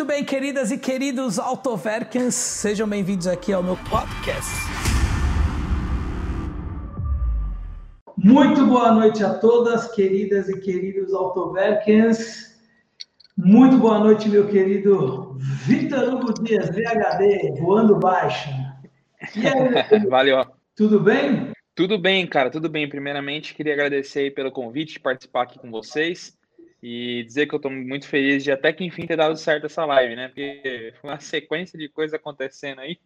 Muito bem, queridas e queridos Autoverkens, sejam bem-vindos aqui ao meu podcast. Muito boa noite a todas, queridas e queridos Autoverkens. Muito boa noite, meu querido Vitor Hugo Dias, VHD, voando baixo. Aí, Valeu. Tudo bem? Tudo bem, cara, tudo bem. Primeiramente, queria agradecer pelo convite de participar aqui com vocês e dizer que eu estou muito feliz de até que enfim ter dado certo essa live, né? Porque foi uma sequência de coisas acontecendo aí.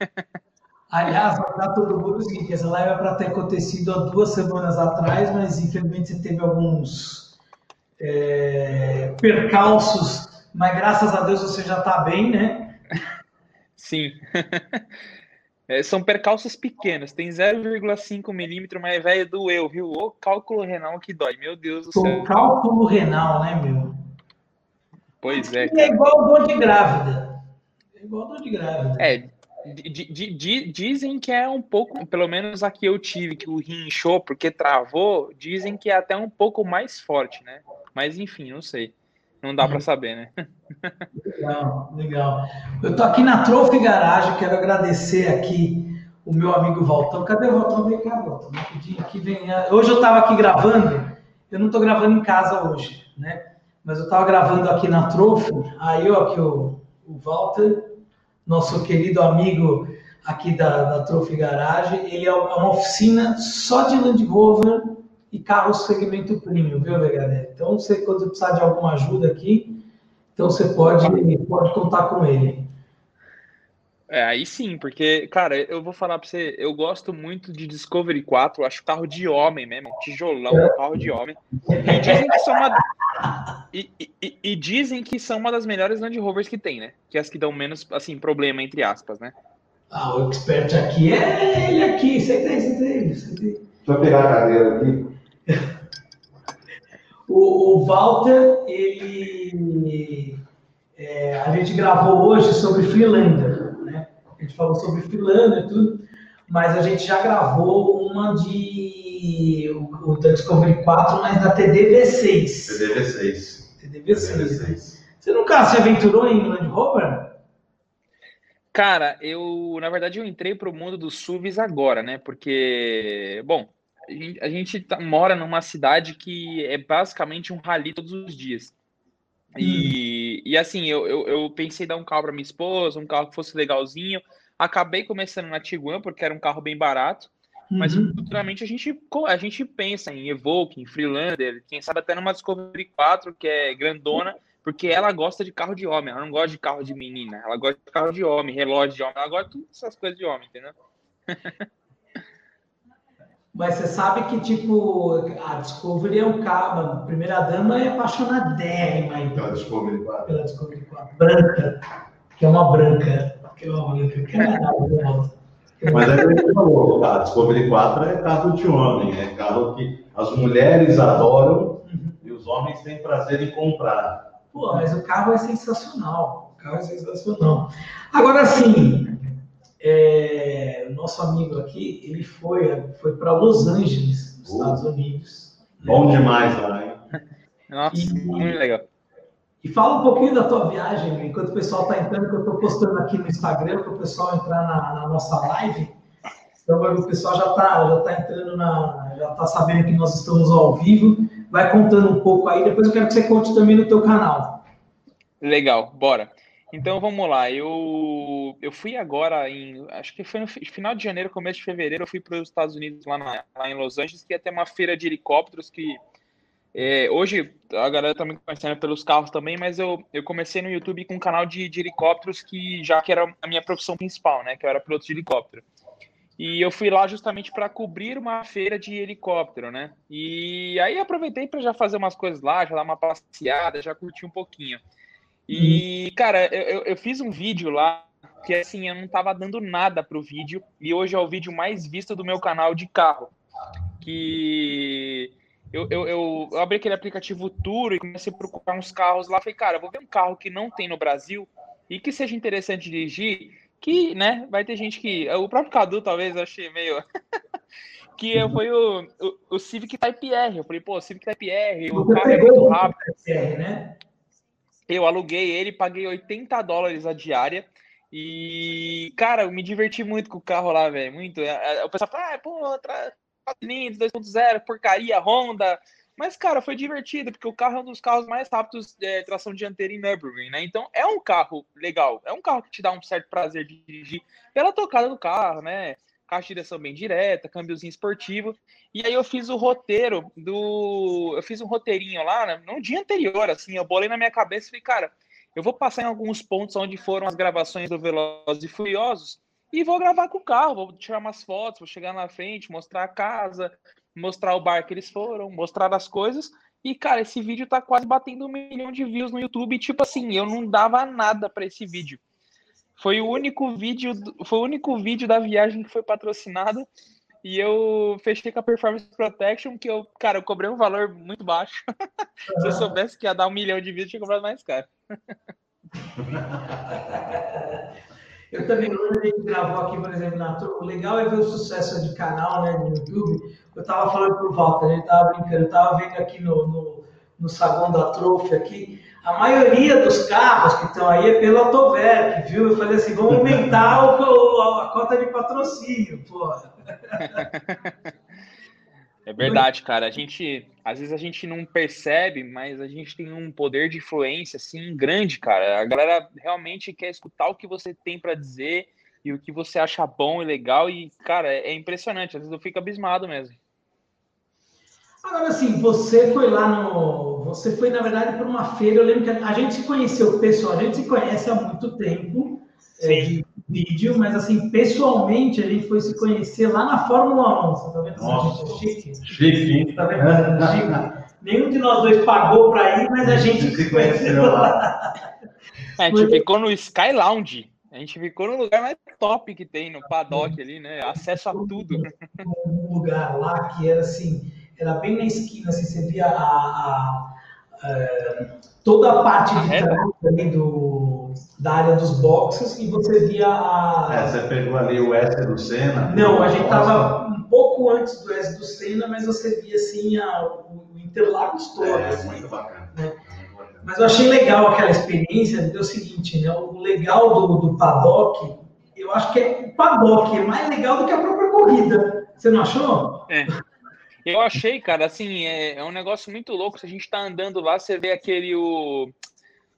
Aliás, para todo mundo o seguinte: essa live é para ter acontecido há duas semanas atrás, mas infelizmente você teve alguns é, percalços, mas graças a Deus você já está bem, né? Sim. É, são percalços pequenos, tem 0,5 milímetro, mas velho doeu, viu? O cálculo renal que dói, meu Deus do céu. O cálculo renal, né, meu? Pois é. Cara. É igual dor de grávida. É igual dor de grávida. É, dizem que é um pouco, pelo menos aqui eu tive, que o rim inchou porque travou, dizem que é até um pouco mais forte, né? Mas enfim, não sei. Não dá para saber, né? Legal, legal. Eu estou aqui na Trophy Garage, quero agradecer aqui o meu amigo Valtão. Cadê o Valtão? Vem cá, Valtão. Aqui vem. Hoje eu estava aqui gravando, eu não estou gravando em casa hoje, né? Mas eu estava gravando aqui na Trophy, aí eu aqui o, o Walter, nosso querido amigo aqui da, da Trophy Garage, ele é uma oficina só de Land Rover e carros segmento premium, viu, galera? Então, você, quando precisar de alguma ajuda aqui, então você pode, pode contar com ele. É, aí sim, porque, cara, eu vou falar pra você, eu gosto muito de Discovery 4, acho carro de homem mesmo, tijolão, é. carro de homem. E dizem que são uma. E, e, e, dizem que são uma das melhores Land Rovers que tem, né? Que é as que dão menos, assim, problema, entre aspas, né? Ah, o expert aqui é ele aqui, você tem, você tem. Deixa eu pegar a cadeira aqui. O, o, Walter, ele. É, a gente gravou hoje sobre Freelander, né? A gente falou sobre Freelander e tudo, mas a gente já gravou uma de. O, o da Discovery 4, mas da TDV6. TDV6. TDV6. TDV6. Você nunca se aventurou em Land Rover? Cara, eu, na verdade, eu entrei para o mundo dos SUVs agora, né? Porque, bom, a gente tá, mora numa cidade que é basicamente um rally todos os dias. E, hum. e assim, eu, eu, eu, pensei em dar um carro para minha esposa, um carro que fosse legalzinho. Acabei começando na Tiguan, porque era um carro bem barato. Uhum. Mas futuramente a gente, a gente pensa em Evoque, em Freelander, quem sabe até numa Discovery 4, que é grandona, porque ela gosta de carro de homem, ela não gosta de carro de menina, ela gosta de carro de homem, relógio de homem, ela gosta de todas essas coisas de homem, entendeu? Mas você sabe que, tipo, a Discovery é um carro, a primeira dama é apaixonadérrima então, pela Discovery 4. Pela Discovery 4. Branca, que é uma branca. Que é uma branca, que é nada, Mas é que falou, a Discovery 4 é carro de homem, é carro que as mulheres adoram uhum. e os homens têm prazer em comprar. Pô, mas o carro é sensacional. O carro é sensacional. Agora, sim, é, o nosso amigo aqui, ele foi, foi para Los Angeles, nos Estados Unidos. Bom né? demais lá, hein? Nossa, e, muito legal. E fala um pouquinho da tua viagem, enquanto o pessoal está entrando, que eu estou postando aqui no Instagram para o pessoal entrar na, na, nossa live. Então o pessoal já está já tá entrando na. já está sabendo que nós estamos ao vivo. Vai contando um pouco aí, depois eu quero que você conte também no teu canal. Legal, bora. Então vamos lá, eu, eu fui agora em. Acho que foi no final de janeiro, começo de fevereiro, eu fui para os Estados Unidos, lá, na, lá em Los Angeles, que ia ter uma feira de helicópteros que. É, hoje a galera tá me conhecendo pelos carros também, mas eu, eu comecei no YouTube com um canal de, de helicópteros que já que era a minha profissão principal, né? Que eu era piloto de helicóptero. E eu fui lá justamente para cobrir uma feira de helicóptero, né? E aí aproveitei para já fazer umas coisas lá, já dar uma passeada, já curtir um pouquinho. E, cara, eu, eu fiz um vídeo lá que, assim, eu não tava dando nada pro vídeo. E hoje é o vídeo mais visto do meu canal de carro. Que eu, eu, eu, eu abri aquele aplicativo Turo e comecei a procurar uns carros lá. Falei, cara, vou ver um carro que não tem no Brasil e que seja interessante dirigir. Que, né, vai ter gente que. O próprio Cadu, talvez, eu achei meio. que foi o, o, o, Civic Type R. Eu falei, pô, Civic Type R, o carro é muito rápido. R, né? Eu aluguei ele, paguei 80 dólares a diária. E, cara, eu me diverti muito com o carro lá, velho. Muito. É, é, o pessoal fala, ah, pô, 4 cilindros, 2.0, porcaria, Honda. Mas, cara, foi divertido, porque o carro é um dos carros mais rápidos de é, tração dianteira em Nürburgring, né? Então, é um carro legal. É um carro que te dá um certo prazer de dirigir pela tocada do carro, né? Caixa de direção bem direta, câmbiozinho esportivo. E aí eu fiz o roteiro do... Eu fiz um roteirinho lá, né? no dia anterior, assim. Eu bolei na minha cabeça e falei, cara, eu vou passar em alguns pontos onde foram as gravações do Velozes e Furiosos e vou gravar com o carro, vou tirar umas fotos, vou chegar na frente, mostrar a casa, mostrar o bar que eles foram, mostrar as coisas. E, cara, esse vídeo tá quase batendo um milhão de views no YouTube. E, tipo assim, eu não dava nada para esse vídeo. Foi o único vídeo, foi o único vídeo da viagem que foi patrocinado. E eu fechei com a Performance Protection, que eu, cara, eu cobrei um valor muito baixo. Se eu soubesse que ia dar um milhão de vídeos, tinha cobrado mais caro. Eu também, quando a gente gravou aqui, por exemplo, na o legal é ver o sucesso de canal, né, no YouTube. Eu estava falando por volta, a gente estava brincando, eu estava vendo aqui no, no, no saguão da Trophy aqui, a maioria dos carros que estão aí é pelo Autoverk, viu? Eu falei assim, vamos aumentar o, a cota de patrocínio, porra. É verdade, cara. A gente, às vezes a gente não percebe, mas a gente tem um poder de influência assim grande, cara. A galera realmente quer escutar o que você tem para dizer e o que você acha bom e legal e, cara, é impressionante. Às vezes eu fico abismado mesmo. Agora, assim, você foi lá no. Você foi, na verdade, para uma feira. Eu lembro que a gente se conheceu pessoal, a gente se conhece há muito tempo. É, de vídeo, mas assim, pessoalmente a gente foi se conhecer lá na Fórmula 1. Você tá vendo? Nossa, gente é chique. Chique. Tá vendo? Chique. Nenhum de nós dois pagou para ir, mas a gente se conheceu lá. É, a gente ficou no Sky Lounge. A gente ficou no lugar mais top que tem, no paddock ali, né? Acesso a tudo. Um lugar lá que era assim, era bem na esquina, assim, você via a, a, toda a parte a de trás ali do da área dos boxes e você via a. É, você pegou ali o S do Senna? Não, a gente estava um pouco antes do S do Senna, mas você via assim a, o Interlagos todo. É, assim, muito bacana. Né? Mas eu achei legal aquela experiência, é o seguinte, né? O legal do, do paddock, eu acho que é o paddock é mais legal do que a própria corrida. Você não achou? É. Eu achei, cara, assim, é, é um negócio muito louco. Se a gente tá andando lá, você vê aquele o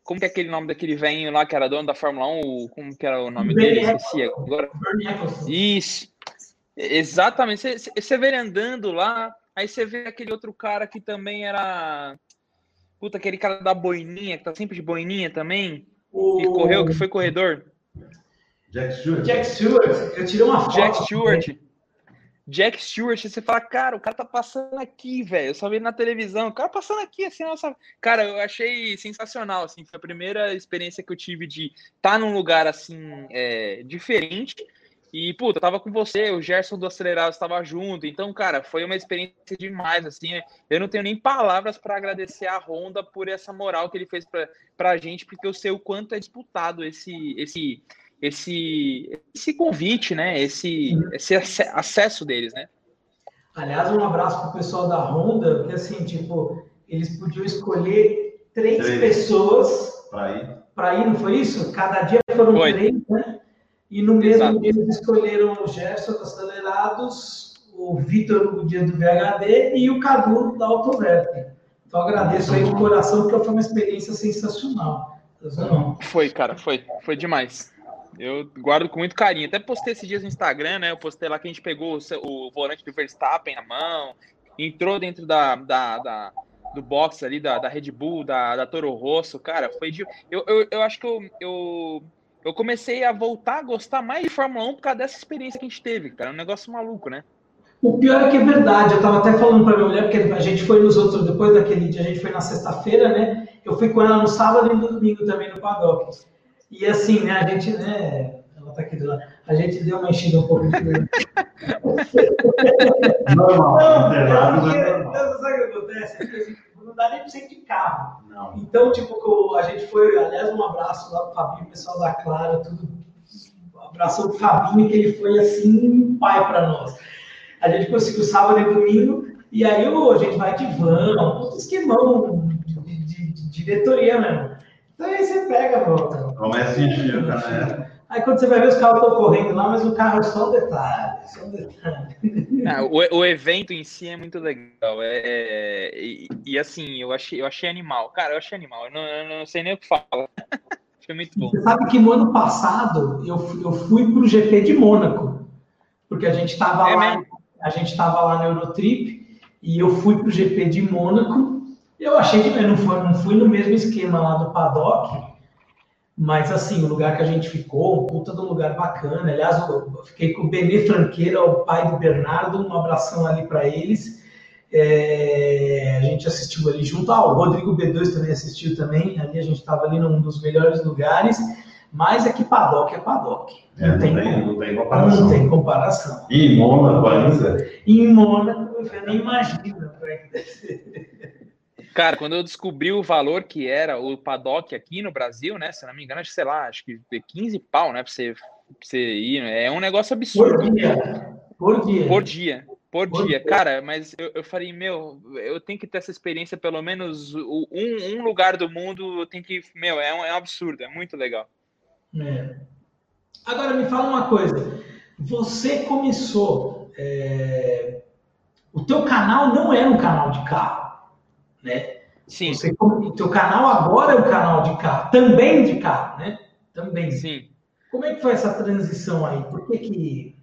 como que é aquele nome daquele velhinho lá que era dono da Fórmula 1? Como que era o nome dele? Esqueci agora. Isso. Exatamente. Você, você vê ele andando lá, aí você vê aquele outro cara que também era. Puta, aquele cara da boininha, que tá sempre de boininha também. O... Que correu, que foi corredor. Jack Stewart. Jack Stewart. Eu tirei uma foto. Jack Stewart. Jack Stewart, você fala, cara, o cara tá passando aqui, velho. Eu só vi na televisão, o cara passando aqui, assim, nossa. Cara, eu achei sensacional, assim. Foi a primeira experiência que eu tive de estar tá num lugar, assim, é, diferente. E, puta, eu tava com você, o Gerson do Acelerado estava junto. Então, cara, foi uma experiência demais, assim. Eu não tenho nem palavras para agradecer a Honda por essa moral que ele fez pra, pra gente, porque eu sei o quanto é disputado esse, esse esse, esse convite, né? Esse, esse acesso deles, né? Aliás, um abraço para o pessoal da Honda, porque assim, tipo, eles podiam escolher três, três. pessoas para ir. Para ir, não foi isso? Cada dia foram foi. três, né? E no mesmo Exato. dia eles escolheram o Gerson do Acelerados, o Vitor no dia do VHD e o Cadu da Autoverte. Então agradeço aí de coração, porque foi uma experiência sensacional. Foi, cara, foi. Foi demais. Eu guardo com muito carinho. Até postei esses dias no Instagram, né? Eu postei lá que a gente pegou o, o volante do Verstappen na mão, entrou dentro da, da, da do box ali, da, da Red Bull, da, da Toro Rosso. Cara, foi de. Eu, eu, eu acho que eu, eu, eu comecei a voltar a gostar mais de Fórmula 1 por causa dessa experiência que a gente teve, cara. É um negócio maluco, né? O pior é que é verdade. Eu tava até falando para minha mulher, porque a gente foi nos outros, depois daquele dia, a gente foi na sexta-feira, né? Eu fui com ela no sábado e no domingo também no paddock. E assim, né, a gente, né, ela tá aqui do lado, a gente deu uma enchida um pouco de. normal, não, é normal. Sabe o que acontece? É que a gente não dá nem pra sair de carro. Não. Então, tipo, a gente foi, aliás, um abraço lá pro Fabinho, pessoal da Clara, tudo. Um abraço pro Fabinho, que ele foi assim, um pai para nós. A gente conseguiu sábado e domingo, e aí a gente vai de van, um esquemão de, de, de diretoria mesmo. Então aí você pega, volta. Começa a encher o caneco. Aí quando você vai ver, os carros estão correndo lá, mas o carro é só um detalhe, só um detalhe. Ah, o, o evento em si é muito legal. É, é- e, e, assim, eu achei, eu achei animal. Cara, eu achei animal. Eu não, eu não sei nem o que falar. Foi muito bom. Você sabe que no ano passado eu, fui- eu fui para o GP de Mônaco, porque a gente estava É lá, mesmo? a gente estava lá na Eurotrip e eu fui para o GP de Mônaco. Eu achei que eu não fui, não fui no mesmo esquema lá do paddock, mas assim o lugar que a gente ficou, um puta de um lugar bacana. Aliás, eu fiquei com o Benê Franqueira, o pai do Bernardo, um abração ali para eles. É, a gente assistiu ali junto, ah, o Rodrigo B2 também assistiu também, ali a gente estava ali num dos melhores lugares, mas é que paddock é paddock. É, não, tem, não tem comparação. não tem comparação. E em Mônaco ainda, em Mônaco, eu nem imagino como é que deve ser. Cara, quando eu descobri o valor que era o paddock aqui no Brasil, né? Se não me engano, acho que, sei lá, acho que 15 pau, né? Pra você, pra você ir. né, É um negócio absurdo. Por dia. Por dia. Por dia. Por Por dia. dia. Cara, mas eu, eu falei, meu, eu tenho que ter essa experiência, pelo menos um, um lugar do mundo, eu tenho que. Meu, é um, é um absurdo, é muito legal. É. Agora me fala uma coisa. Você começou. é, O teu canal não era um canal de carro, né? Sim, Você, o teu canal agora é um canal de carro, também de carro, né? Também. sim. Como é que foi essa transição aí? Por que que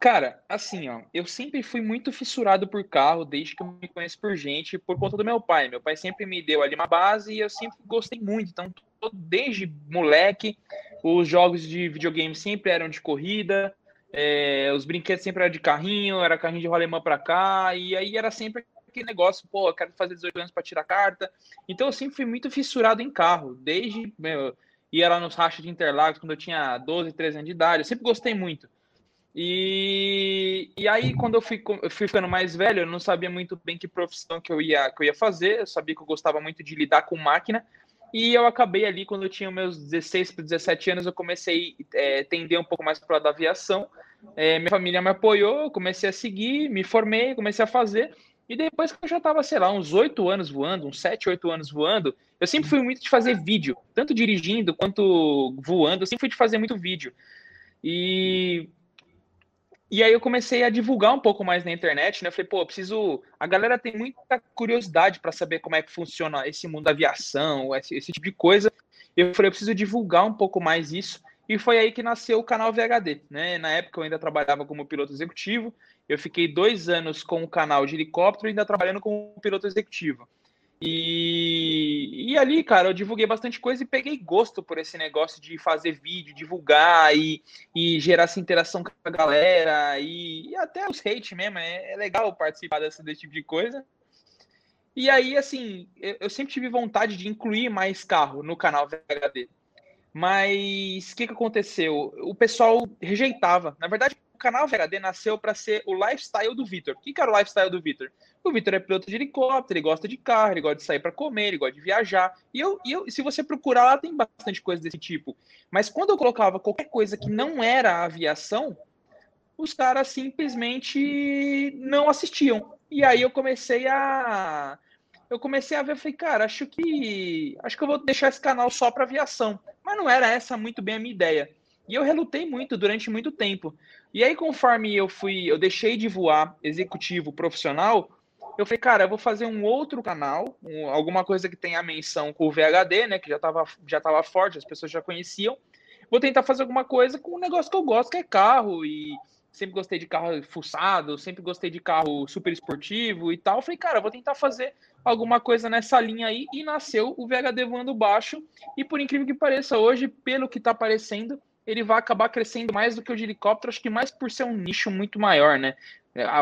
Cara, assim, ó, eu sempre fui muito fissurado por carro, desde que eu me conheço por gente, por conta do meu pai. Meu pai sempre me deu ali uma base e eu sempre gostei muito. Então, desde moleque, os jogos de videogame sempre eram de corrida, é, os brinquedos sempre eram de carrinho, era carrinho de rolemã pra cá, e aí era sempre aquele negócio, pô, quero fazer 18 anos pra tirar carta. Então, eu sempre fui muito fissurado em carro, desde, meu, ia lá nos rachas de Interlagos quando eu tinha 12, 13 anos de idade, eu sempre gostei muito. E, e aí, quando eu fui, eu fui ficando mais velho, eu não sabia muito bem que profissão que eu, ia, que eu ia fazer. Eu sabia que eu gostava muito de lidar com máquina. E eu acabei ali, quando eu tinha meus 16 para 17 anos, eu comecei a é, tender um pouco mais para da aviação. É, minha família me apoiou, comecei a seguir, me formei, comecei a fazer. E depois que eu já estava, sei lá, uns 8 anos voando, uns 7, 8 anos voando, eu sempre fui muito de fazer vídeo, tanto dirigindo quanto voando, eu sempre fui de fazer muito vídeo. E e aí eu comecei a divulgar um pouco mais na internet, né? Eu falei, pô, preciso. A galera tem muita curiosidade para saber como é que funciona esse mundo da aviação, esse, esse tipo de coisa. Eu falei, eu preciso divulgar um pouco mais isso. E foi aí que nasceu o canal VHD, né? Na época eu ainda trabalhava como piloto executivo. Eu fiquei dois anos com o canal de helicóptero, ainda trabalhando como piloto executivo. E, e ali, cara, eu divulguei bastante coisa e peguei gosto por esse negócio de fazer vídeo, divulgar e, e gerar essa interação com a galera e, e até os hate mesmo. É, é legal participar desse, desse tipo de coisa. E aí, assim, eu, eu sempre tive vontade de incluir mais carro no canal VHD. Mas o que, que aconteceu? O pessoal rejeitava. Na verdade, o canal VHD nasceu para ser o lifestyle do Vitor. O que, que era o lifestyle do Vitor? O Vitor é piloto de helicóptero, ele gosta de carro, ele gosta de sair para comer, ele gosta de viajar. E eu, e eu, se você procurar lá, tem bastante coisa desse tipo. Mas quando eu colocava qualquer coisa que não era aviação, os caras simplesmente não assistiam. E aí eu comecei a eu comecei a ver, falei, cara, acho que acho que eu vou deixar esse canal só para aviação. Mas não era essa muito bem a minha ideia. E eu relutei muito durante muito tempo. E aí conforme eu fui, eu deixei de voar executivo profissional, eu falei, cara, eu vou fazer um outro canal, um, alguma coisa que tenha menção com o VHD, né, que já estava já tava forte, as pessoas já conheciam. Vou tentar fazer alguma coisa com um negócio que eu gosto, que é carro e sempre gostei de carro fuçado, sempre gostei de carro super esportivo e tal. Eu falei, cara, eu vou tentar fazer alguma coisa nessa linha aí e nasceu o VHD voando baixo. E por incrível que pareça, hoje, pelo que tá aparecendo, ele vai acabar crescendo mais do que o de helicóptero, acho que mais por ser um nicho muito maior, né?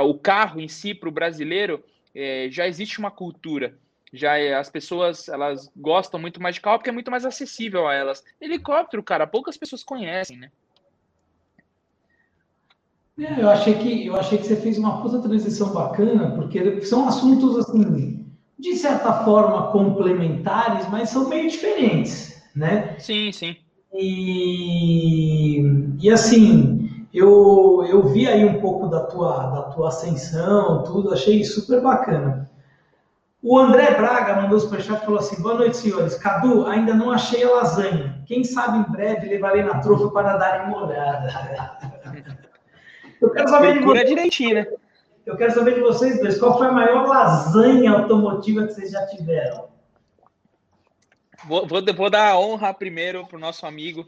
O carro em si, para o brasileiro, é, já existe uma cultura. Já é, as pessoas elas gostam muito mais de carro porque é muito mais acessível a elas. Helicóptero, cara, poucas pessoas conhecem, né? É, eu achei que eu achei que você fez uma puta transição bacana, porque são assuntos assim, de certa forma complementares, mas são meio diferentes, né? Sim, sim. E, e assim, eu, eu vi aí um pouco da tua, da tua ascensão, tudo, achei super bacana. O André Braga mandou superchat e falou assim: boa noite, senhores. Cadu, ainda não achei a lasanha. Quem sabe em breve levarei na trofa para dar uma olhada. Eu quero saber de vocês. direitinho, né? Eu quero saber de vocês dois. Qual foi a maior lasanha automotiva que vocês já tiveram? Vou, vou, vou dar a honra primeiro para o nosso amigo,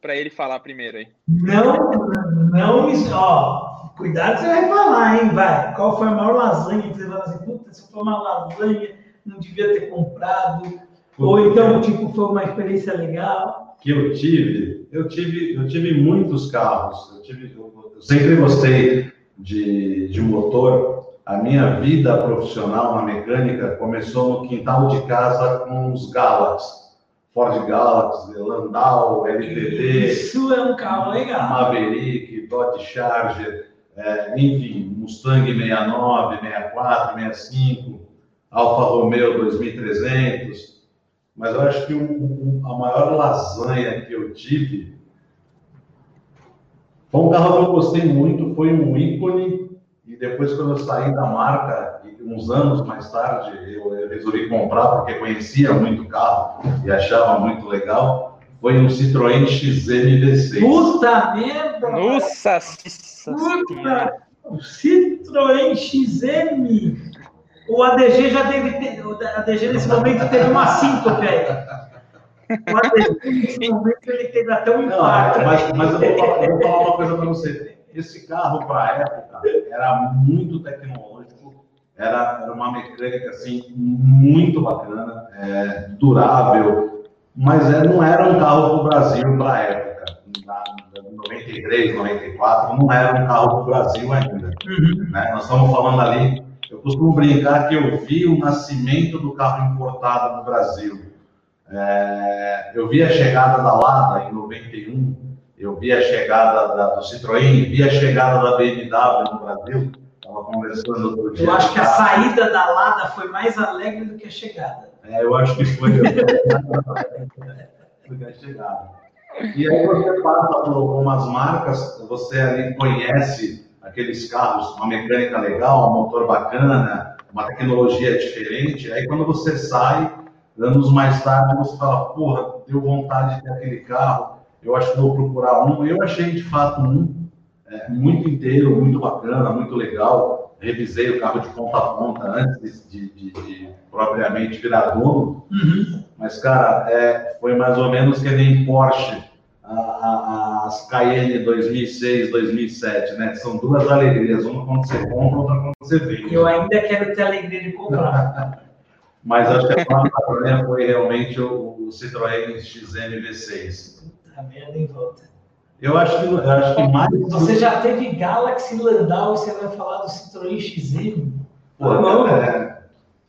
para ele falar primeiro aí. Não, não, ó, cuidado você vai falar, hein, vai. Qual foi a maior lasanha que você falou assim, puta, isso foi uma lasanha, não devia ter comprado. Puta, Ou então, tipo, foi uma experiência legal. Que eu tive, eu tive, eu tive muitos carros. Eu, tive, eu, eu sempre gostei de, de motor. A minha vida profissional na mecânica começou no quintal de casa com os Galaxy. Ford Galaxy, Landau, LTD. Isso é um carro legal. Maverick, Dodge Charger, é, enfim, Mustang 69, 64, 65, Alfa Romeo 2300. Mas eu acho que a maior lasanha que eu tive foi um carro que eu gostei muito, foi um ícone. E depois, quando eu saí da marca, uns anos mais tarde, eu, eu resolvi comprar porque conhecia muito o carro e achava muito legal. Foi um Citroën XM V6. Puta merda! Nossa! Puta! O Citroën XM! O ADG já deve ter. O ADG nesse momento teve uma síncope aí. O ADG nesse momento ele teve até um impacto. Não, mas, mas eu, vou eu vou falar uma coisa para você. Esse carro, para a época, era muito tecnológico, era, era uma mecânica assim, muito bacana, é, durável, mas é, não era um carro para o Brasil para a época. Na, 93, 94, não era um carro para o Brasil ainda. Uhum. Né? Nós estamos falando ali, eu costumo brincar que eu vi o nascimento do carro importado no Brasil. É, eu vi a chegada da Lada em 91, eu vi a chegada da, do Citroën, vi a chegada da BMW no Brasil. Estava conversando outro dia. Eu acho que a saída da Lada foi mais alegre do que a chegada. É, eu acho que foi do que a chegada. E aí você passa por algumas marcas, você ali conhece aqueles carros, uma mecânica legal, um motor bacana, uma tecnologia diferente. Aí quando você sai, anos mais tarde, você fala, porra, deu vontade de ter aquele carro, eu acho que vou procurar um. Eu achei de fato um é, muito inteiro, muito bacana, muito legal. Revisei o carro de ponta a ponta antes de, de, de propriamente virar dono. Uhum. Mas, cara, é, foi mais ou menos que nem Porsche, a, a, as Cayenne 2006, 2007, né? São duas alegrias, uma quando você compra, outra quando você vende. Eu ainda quero ter a alegria de comprar. Mas acho que a maior foi realmente o, o Citroën XM V6. Puta merda em volta. Eu acho que, eu acho que mais. Você já teve Galaxy Landau e você vai falar do Citroën XM? Pô, tá bom. É,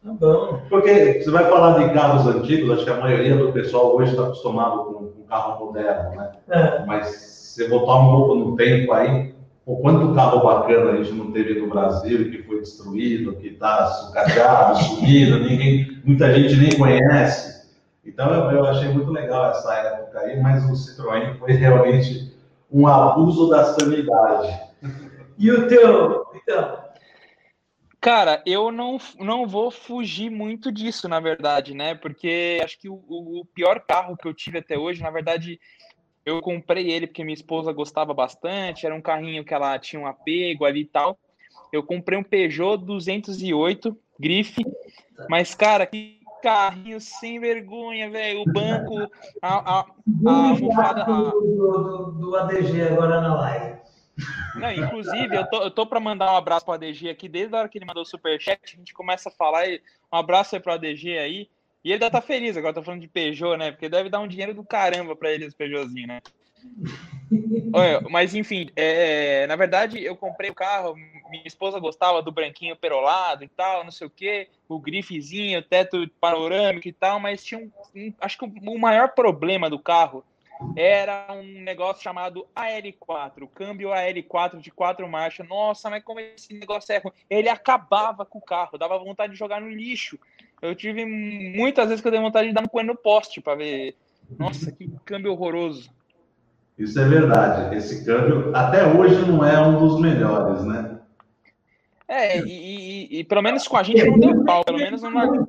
Tá bom. Porque você vai falar de carros antigos, acho que a maioria do pessoal hoje está acostumado com, com carro moderno, né? É. Mas se voltar um pouco no tempo aí, o quanto carro bacana a gente não teve no Brasil, que foi destruído, que está sucateado, sumido, ninguém, muita gente nem conhece. Então eu, eu, achei muito legal essa época aí, mas o Citroën foi realmente um abuso da sanidade. E o teu, então, Cara, eu não, não vou fugir muito disso, na verdade, né? Porque acho que o, o, pior carro que eu tive até hoje, na verdade, eu comprei ele porque minha esposa gostava bastante, era um carrinho que ela tinha um apego ali e tal. Eu comprei um Peugeot 208 grife, mas, cara, que carrinho sem vergonha, velho. O banco, a, a, a, a almofada. Do, do, do ADG agora na live. Não, inclusive, eu tô, eu tô para mandar um abraço para ADG aqui, desde a hora que ele mandou o superchat, a gente começa a falar, e um abraço aí para ADG aí, e ele deve estar tá feliz agora, tô falando de Peugeot, né, porque deve dar um dinheiro do caramba para ele esse Peugeotzinho, né. Olha, mas enfim, é, na verdade eu comprei o carro, minha esposa gostava do branquinho perolado e tal, não sei o que, o grifezinho, teto panorâmico e tal, mas tinha um, um acho que o maior problema do carro era um negócio chamado AL4, câmbio AL4 de quatro marchas. Nossa, mas como esse negócio é ruim. Ele acabava com o carro, dava vontade de jogar no lixo. Eu tive muitas vezes que eu dei vontade de dar um coelho no poste para ver. Nossa, que câmbio horroroso. Isso é verdade. Esse câmbio até hoje não é um dos melhores, né? É, e, e, e, pelo menos com a gente não deu pau, pelo menos não.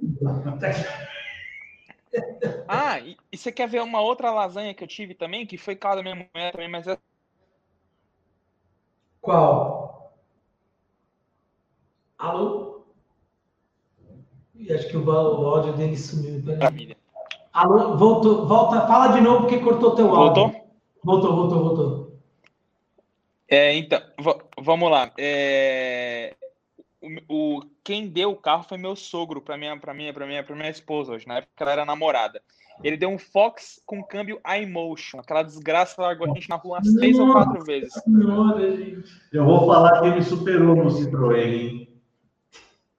Ah, e, e, você quer ver uma outra lasanha que eu tive também, que foi cara da minha mulher também, mas é. Qual? Alô? E acho que o, o áudio dele sumiu. Família. Alô, voltou, volta, fala de novo porque cortou teu áudio. Voltou? Voltou, voltou, voltou. É, então, vamos lá. É, o, o, quem deu o carro foi meu sogro para minha, para minha, para minha, para minha esposa hoje. Na época ela era namorada. Ele deu um Fox com câmbio iMotion. Aquela desgraça largou a gente na rua umas Nossa, três ou quatro vezes. Eu vou falar que ele superou no Citroën?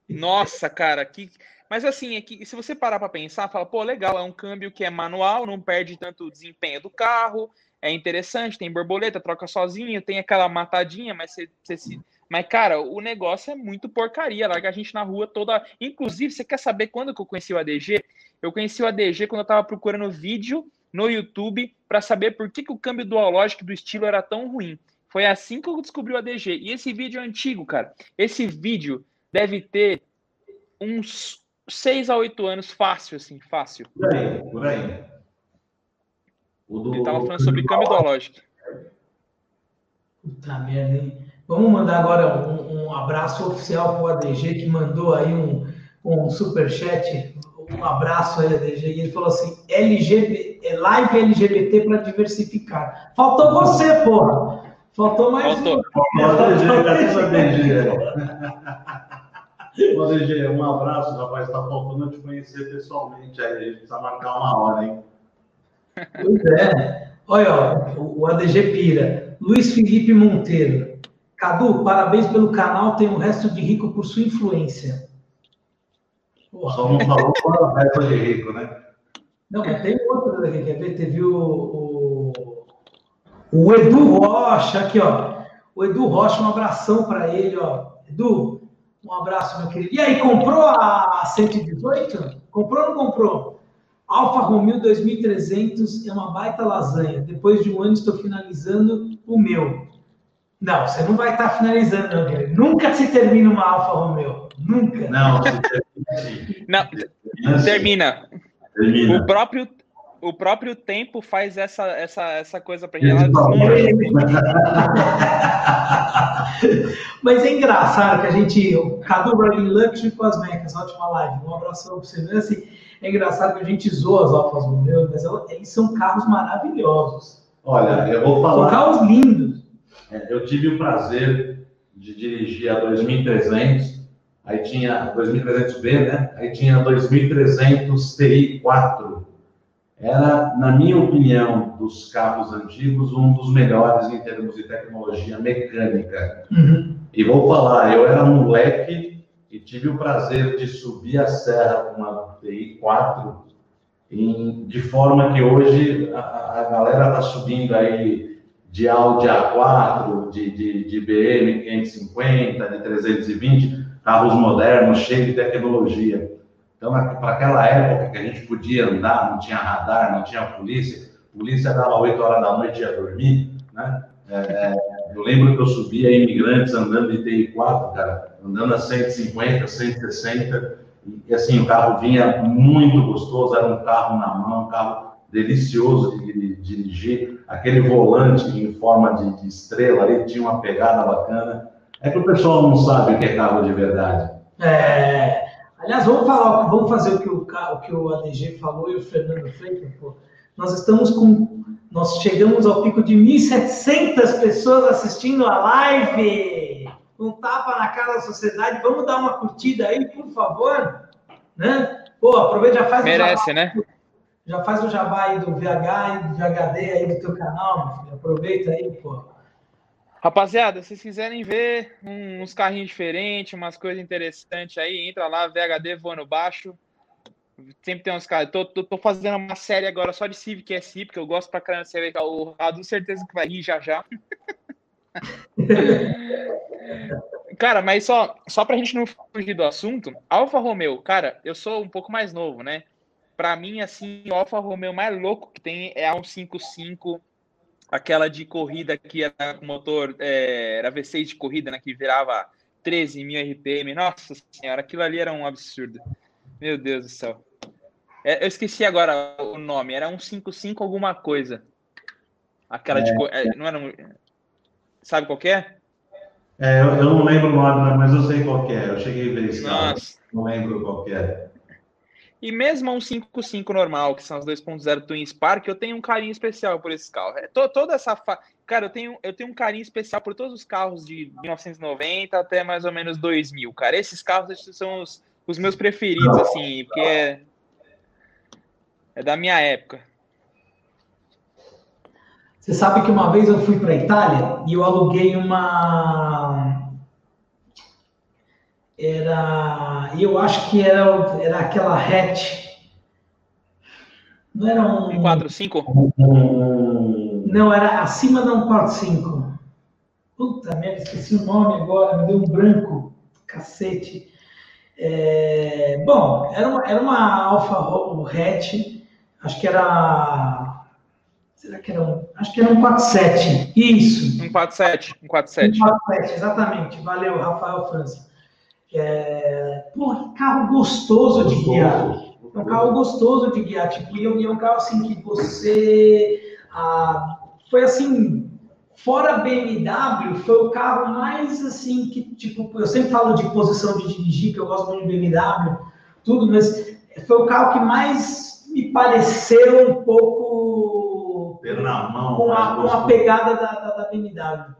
Nossa, cara, que. Mas assim, é que se você parar para pensar, fala, pô, legal, é um câmbio que é manual, não perde tanto o desempenho do carro, é interessante, tem borboleta, troca sozinho, tem aquela matadinha, mas você, você se mas, cara, o negócio é muito porcaria. Larga a gente na rua toda. Inclusive, você quer saber quando que eu conheci o ADG? Eu conheci o ADG quando eu tava procurando vídeo no YouTube para saber por que, que o câmbio dualógico do estilo era tão ruim. Foi assim que eu descobri o ADG. E esse vídeo é antigo, cara. Esse vídeo deve ter uns 6 a 8 anos fácil, assim, fácil. Por aí, por aí. Do... Ele tava falando sobre câmbio dualógico. Puta merda, hein? Vamos mandar agora um, um abraço oficial para o ADG, que mandou aí um, um superchat. Um abraço aí, ADG. E ele falou assim: LGB, é live LGBT para diversificar. Faltou você, porra. Faltou mais Faltou. um. Faltou o ADG. O ADG, um abraço, rapaz. Está faltando te conhecer pessoalmente. Aí a gente precisa marcar uma hora, hein? Pois é. Olha, ó, o ADG pira. Luiz Felipe Monteiro. Cadu, parabéns pelo canal, tem o resto de rico por sua influência. Só não falou é o resto de rico, né? Não, mas tem outro aqui, quer ver? Teve o, o, o Edu Rocha, aqui, ó. O Edu Rocha, um abração para ele, ó. Edu, um abraço, meu querido. E aí, comprou a 118? Comprou ou não comprou? Alfa Romeo 2300 é uma baita lasanha. Depois de um ano estou finalizando o meu. Não, você não vai estar finalizando, querido. Nunca se termina uma Alfa Romeo. Nunca. Não. Não, termina. termina. O próprio, o próprio tempo faz essa, essa, essa coisa para gente. Mas é engraçado que a gente. O Cadu Riding Luxury com as mecas, ótima live. Um abraço para você. Mas, assim, é engraçado que a gente zoa as Alfas Romeo, mas eles são carros maravilhosos. Olha, eu vou falar. São carros lindos. É, eu tive o prazer de dirigir a 2300, aí tinha 2300B, né? Aí tinha 2300 TI 4. Era, na minha opinião, dos carros antigos, um dos melhores em termos de tecnologia mecânica. Uhum. E vou falar, eu era moleque e tive o prazer de subir a serra com uma TI 4 em, de forma que hoje a, a galera está subindo aí de Audi A4, de, de, de BM 550, de 320, carros modernos, cheios de tecnologia. Então, para aquela época que a gente podia andar, não tinha radar, não tinha polícia, polícia dava 8 horas da noite e ia dormir, né? É, eu lembro que eu subia imigrantes andando de TI4, cara, andando a 150, 160, e assim, o carro vinha muito gostoso, era um carro na mão, um carro delicioso de, de, de dirigir, aquele volante em forma de, de, estrela ali tinha uma pegada bacana. É que o pessoal não sabe o que é carro de verdade. É, aliás, vamos falar, vamos fazer o que o, o que o ADG falou e o Fernando Freitas, Nós estamos com, nós chegamos ao pico de 1.700 pessoas assistindo a live. Um tapa na cara da sociedade. Vamos dar uma curtida aí, por favor, né? Pô, aproveita já faz Merece, né? Já faz o jabá aí do VH e do VHD aí do teu canal, filho. Aproveita aí, pô. Rapaziada, se vocês quiserem ver uns carrinhos diferentes, umas coisas interessantes aí, entra lá, VHD voando baixo. Sempre tem uns caras. Tô, tô, tô, fazendo uma série agora só de Civic SI, porque eu gosto pra caramba de ser O Radu, certeza que vai rir já já. cara, mas só, só pra gente não fugir do assunto, Alfa Romeo, cara, eu sou um pouco mais novo, né? Para mim, assim, o Alfa Romeo mais louco que tem é a 155, aquela de corrida que era com motor, é, era V6 de corrida, né? Que virava 13 mil RPM. Nossa senhora, aquilo ali era um absurdo. Meu Deus do céu. É, eu esqueci agora o nome, era 155 alguma coisa. Aquela é, de. É, não era um, Sabe qual é? É, eu, eu, não lembro o nome, mas eu sei qual é. Eu cheguei a ver carro. Não lembro qual é. E mesmo um 5.5 normal, que são os 2.0 Twin Spark, eu tenho um carinho especial por esse carro. É, to, toda essa fa... Cara, eu tenho, eu tenho um carinho especial por todos os carros de 1990 até mais ou menos 2000, cara. Esses carros são os, os meus preferidos, assim, porque é, é da minha época. Você sabe que uma vez eu fui para Itália e eu aluguei uma era, eu acho que era, era aquela hatch. Não era um. 145? Não, era acima da 145. Puta merda, esqueci o nome agora, me deu um branco. Cacete. É, bom, era uma, era uma Alfa hatch, acho que era. Será que era um. Acho que era um 47. Isso. Um 47. Um 47. Um 47, exatamente. Valeu, Rafael França. É, porra, que carro gostoso, gostoso de guiar. É um carro gostoso de guiar. Tipo, e é um carro assim que você. Ah, foi assim. Fora BMW, foi o carro mais assim que, tipo, eu sempre falo de posição de dirigir, que eu gosto muito de BMW, tudo, mas foi o carro que mais me pareceu um pouco. Ter na mão. Com a, com a pegada da, da, da BMW.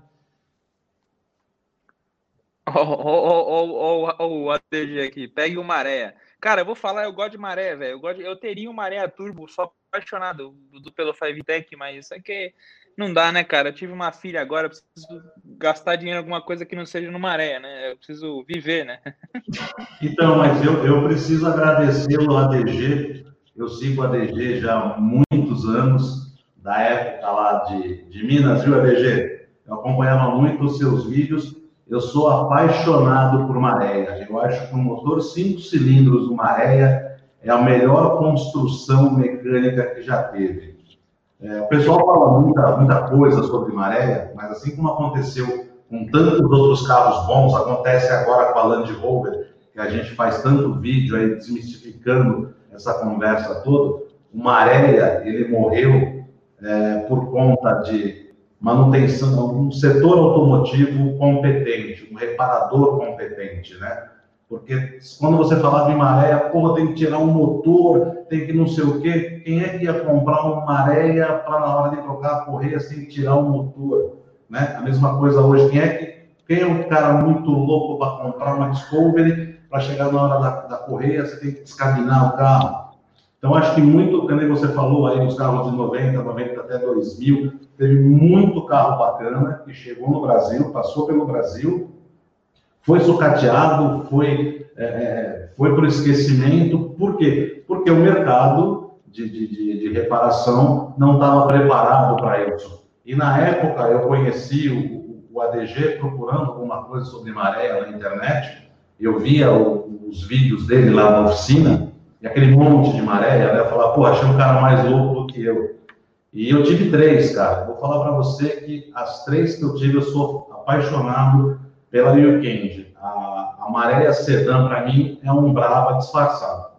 Ou o ATG aqui, pegue o maré. Cara, eu vou falar, eu gosto de maré, velho. Eu, eu teria um maré a turbo, só apaixonado do, do, pelo Five Tech, mas isso aqui não dá, né, cara? Eu tive uma filha agora, preciso gastar dinheiro em alguma coisa que não seja no maré, né? Eu preciso viver, né? Então, mas eu, eu preciso agradecer o ADG. Eu sigo o ADG já há muitos anos, da época lá de, de Minas, viu, ADG? Eu acompanhava muito os seus vídeos eu sou apaixonado por Maréia. Eu acho que o motor 5 cilindros do Maréia é a melhor construção mecânica que já teve. É, o pessoal fala muita, muita coisa sobre Maréia, mas assim como aconteceu com tantos outros carros bons, acontece agora com a Land Rover, que a gente faz tanto vídeo aí desmistificando essa conversa toda. O Maréia, ele morreu é, por conta de manutenção, um setor automotivo competente, um reparador competente, né? Porque quando você falava em maré, porra, tem que tirar um motor, tem que não sei o quê. Quem é que ia comprar uma maréia para na hora de trocar a correia sem tirar o motor? Né? A mesma coisa hoje. Quem é que quem é um cara muito louco para comprar uma Discovery para chegar na hora da, da correia, você tem que descabinar o carro? Então, acho que muito, como você falou aí, nos carros de 90, 90 até 2000, teve muito carro bacana que chegou no Brasil, passou pelo Brasil, foi sucateado, foi, é, é foi para o esquecimento. Por quê? Porque o mercado de, de, de reparação não estava preparado para isso. E na época eu conheci o, o ADG procurando alguma coisa sobre maré na internet, eu via o, os vídeos dele lá na oficina, e aquele monte de maré, né? Eu falava, pô, achei um cara mais louco do que eu. E eu tive três, cara. Vou falar para você que as três que eu tive, eu sou apaixonado pela Liu Kang. A, a maré sedã, para mim, é um brava disfarçado,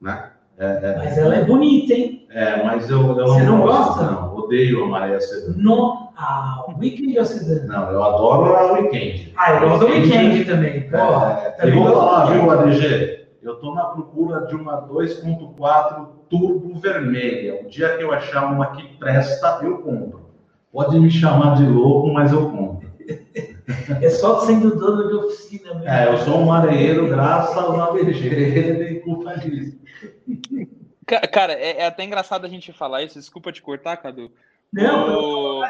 né? É, é, mas ela é bonita, hein? É, mas eu, eu Você não, gosta? Não, odeio a maré sedã. Não, a Weekend ou sedã? Não, eu adoro a Weekend. Ah, eu gosto da Weekend também. Pô, é, também eu vou falar, viu, ADG? Eu estou na procura de uma 2.4 turbo vermelha. O dia que eu achar uma que presta, eu compro. Pode me chamar de louco, mas eu compro. É só sendo dono de oficina mesmo. É, eu sou um areeiro, graças ao Navejeira e culpa disso. Cara, é, é, até engraçado a gente falar isso. Desculpa te cortar, Cadu. Não,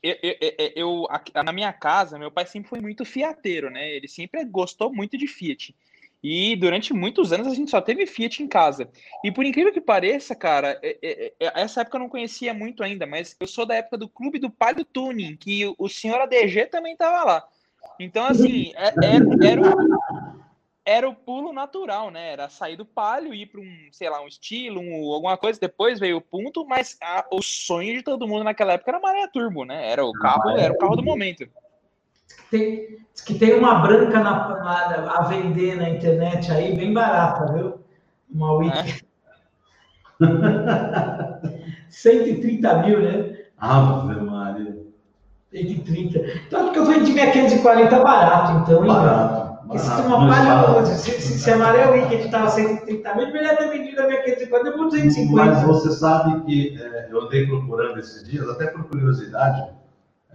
eu, eu, eu, eu, na minha casa, meu pai sempre foi muito fiateiro, né? Ele sempre gostou muito de Fiat. E durante muitos anos a gente só teve Fiat em casa. E por incrível que pareça, cara, é, é, é, essa época eu não conhecia muito ainda, mas eu sou da época do Clube do Palio Tuning, que o senhor ADG também estava lá. Então, assim, era, era, o, era o pulo natural, né? Era sair do Palio, ir para um, sei lá, um estilo, um, alguma coisa, depois veio o ponto, mas a, o sonho de todo mundo naquela época era a Maré Turbo, né? Era o carro, era o carro do momento. Tem, que tem uma branca na, na, a vender na internet aí, bem barata, viu? Uma Wiki. Ah. 130 mil, né? Ave Maria. 130. Então, porque eu vendi minha 540 barato, então, hein? Barato. Se, barato. uma Mas palha, se, se, se a Maré Wicked estava 130 mil, melhor ter vendido a minha 540 por 250. Mas você sabe que é, eu andei procurando esses dias, até por curiosidade,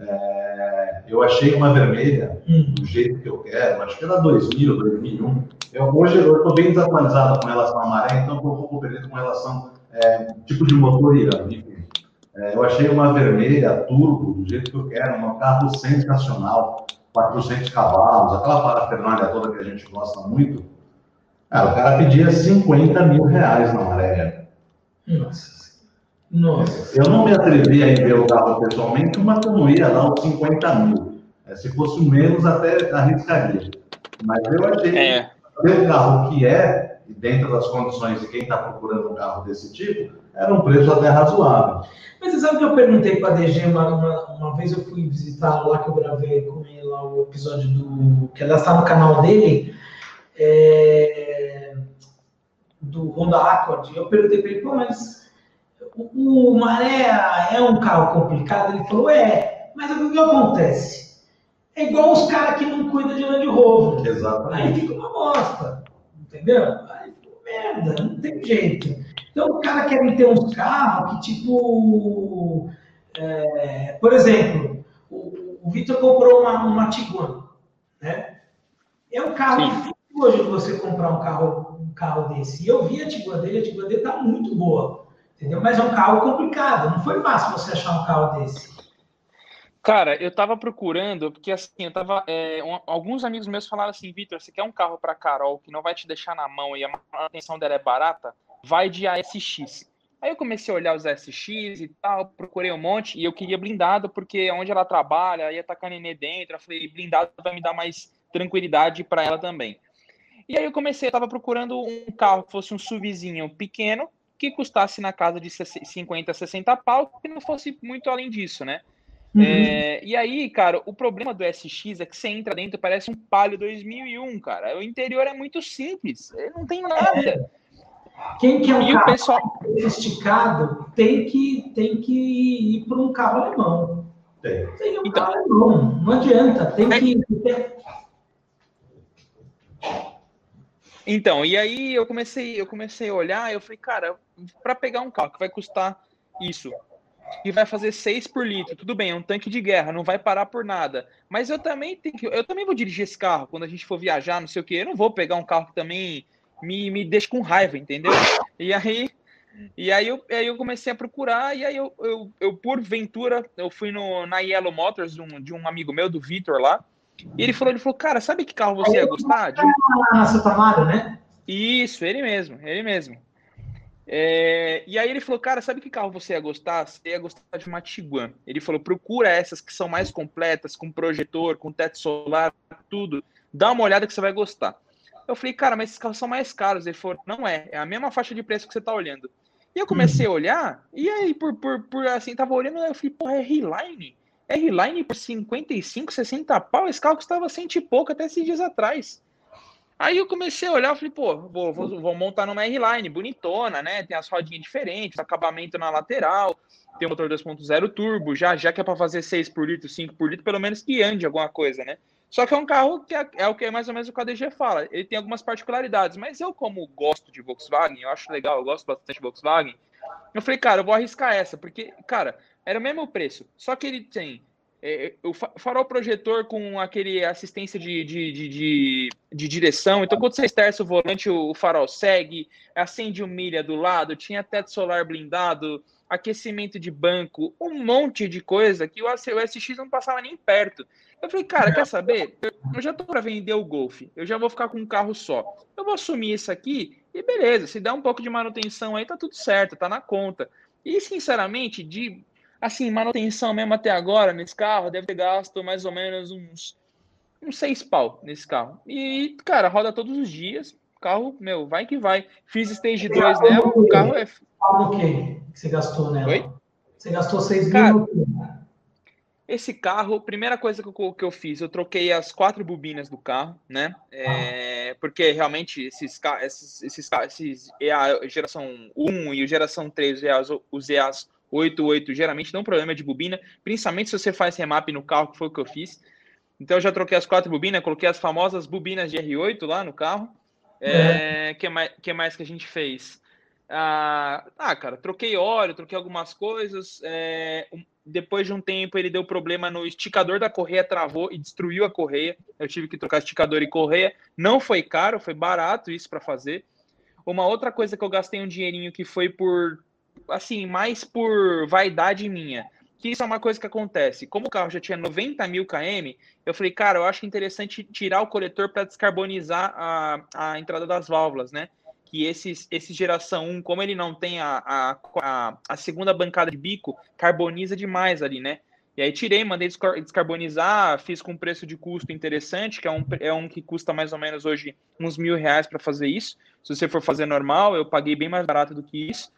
é, eu achei uma vermelha Hum. do jeito que eu quero, acho que era 2000, 2001. Eu, hoje eu estou bem desatualizado com relação à maré, então eu estou pouco perdido com relação é, tipo de motor. Enfim, É, eu achei uma vermelha turbo do jeito que eu quero, um carro sensacional, 400 cavalos, aquela parafernália toda que a gente gosta muito. Cara, o cara pedia 50 mil reais na maré. Nossa. Nossa. Eu não me atrevi a ir ver o carro pessoalmente, mas eu não ia dar os 50 mil. É, se fosse menos, até arriscaria. Mas eu achei É, que o carro que é, e dentro das condições de quem está procurando um carro desse tipo, era um preço até razoável. Mas você sabe que eu perguntei para a DG uma, uma, uma vez, eu fui visitar lá que eu gravei com ele lá o episódio do. que ela está no canal dele, é, do Honda Accord. Eu perguntei para ele, pô, mas o, o Maré é um carro complicado? Ele falou, é, mas o que acontece? É igual os caras que não cuidam de Land Rover. Aí Exatamente. fica uma bosta, entendeu? Aí fica merda, não tem jeito. Então o cara quer ter uns carros que, tipo, é, por exemplo, o, o Vitor comprou uma, uma Tiguan, né? É um carro Sim. hoje de você comprar um carro, um carro desse. E eu vi a Tiguan dele, a Tiguan dele tá muito boa, entendeu? Mas é um carro complicado, não foi fácil você achar um carro desse. Cara, eu tava procurando, porque assim, eu tava. é, um- alguns amigos meus falaram assim, Vitor, você quer um carro pra Carol que não vai te deixar na mão e a manutenção dela é barata? Vai de ASX. Aí eu comecei a olhar os ASX e tal, procurei um monte, e eu queria blindado, porque onde ela trabalha, ia com a nenê dentro, eu falei, blindado vai me dar mais tranquilidade pra ela também. E aí eu comecei, eu tava procurando um carro que fosse um SUVzinho pequeno, que custasse na casa de 50, 60 pau, que não fosse muito além disso, né? Uhum. É, e aí, cara, o problema do SX é que você entra dentro, parece um Palio 2001, cara. O interior é muito simples, não tem nada. Quem quer um E o carro pessoal, sofisticado tem que, tem que ir para um carro alemão. Tem. Tem um Então. carro alemão, não adianta, tem É- que. então, e aí eu comecei, eu comecei a olhar, eu falei, cara, para pegar um carro que vai custar isso e vai fazer 6 por litro, tudo bem, é um tanque de guerra, não vai parar por nada. Mas eu também tenho que, eu também vou dirigir esse carro quando a gente for viajar, não sei o quê. Eu não vou pegar um carro que também me, me deixe com raiva, entendeu? E aí E aí eu, aí eu comecei a procurar, e aí eu, eu, eu por ventura, eu fui no, na Yellow Motors de um, de um amigo meu, do Vitor lá, e ele falou, ele falou, cara, sabe que carro você ia gostar? De na Santa Mário, né? isso, ele mesmo, ele mesmo. É, e aí ele falou, cara, sabe que carro você ia gostar? Você ia gostar de uma Tiguan. Ele falou, procura essas que são mais completas, com projetor, com teto solar, tudo. Dá uma olhada que você vai gostar. Eu falei, cara, mas esses carros são mais caros. Ele falou, não é, é a mesma faixa de preço que você tá olhando. E eu comecei a olhar, e aí, por, por, por assim, tava olhando, eu falei, pô, é R-Line? R-Line por 55, 60 pau? Esse carro custava cento e pouco até esses dias atrás. Aí eu comecei a olhar, falei, pô, vou, vou, vou montar numa R-Line, bonitona, né? Tem as rodinhas diferentes, acabamento na lateral, tem o motor 2.0 turbo, já, já que é para fazer 6 por litro, 5 por litro, pelo menos que ande alguma coisa, né? Só que é um carro que é, é o que é mais ou menos o que a DG fala. Ele tem algumas particularidades, mas eu, como gosto de Volkswagen, eu acho legal, eu gosto bastante de Volkswagen, eu falei, cara, eu vou arriscar essa, porque, cara, era o mesmo preço, só que ele tem é, o farol projetor com aquele assistência de, de, de, de, de direção. Então, quando você esterça o volante, o farol segue, acende o milha do lado, tinha teto solar blindado, aquecimento de banco, um monte de coisa que o, SX não passava nem perto. Eu falei, cara, quer saber? Eu já tô para vender o Golf, eu já vou ficar com um carro só. Eu vou assumir isso aqui e beleza, se der um pouco de manutenção aí, tá tudo certo, tá na conta. E, sinceramente, de assim, manutenção mesmo até agora nesse carro, deve ter gasto mais ou menos uns, uns seis pau nesse carro. E, cara, roda todos os dias. Carro, meu, vai que vai. Fiz stage 2 nela, o carro é. Fala o quê que você gastou nela? Oi? Você gastou 6 Cara, mil. Esse carro, primeira coisa que eu, que eu fiz, eu troquei as quatro bobinas do carro, né? É, porque realmente esses esses, esses, esses EA geração 1 e o geração 3, os EAs 88, geralmente dão problema de bobina, principalmente se você faz remap no carro, que foi o que eu fiz. Então eu já troquei as quatro bobinas, coloquei as famosas bobinas de R8 lá no carro. É, é. que, mais, que mais que a gente fez? Ah, ah, cara, troquei óleo, troquei algumas coisas. É, depois de um tempo, ele deu problema no esticador da correia, travou e destruiu a correia. Eu tive que trocar esticador e correia. Não foi caro, foi barato isso para fazer. Uma outra coisa que eu gastei um dinheirinho que foi por, assim, mais por vaidade minha. Que isso é uma coisa que acontece. Como o carro já tinha 90 mil km, eu falei, cara, eu acho interessante tirar o coletor para descarbonizar a, a entrada das válvulas, né? que esse, esse geração 1, como ele não tem a, a, a, segunda bancada de bico, carboniza demais ali, né? E aí tirei, mandei descarbonizar, fiz com preço de custo interessante, que é um, é um que custa mais ou menos hoje uns mil reais para fazer isso. Se você for fazer normal, eu paguei bem mais barato do que isso.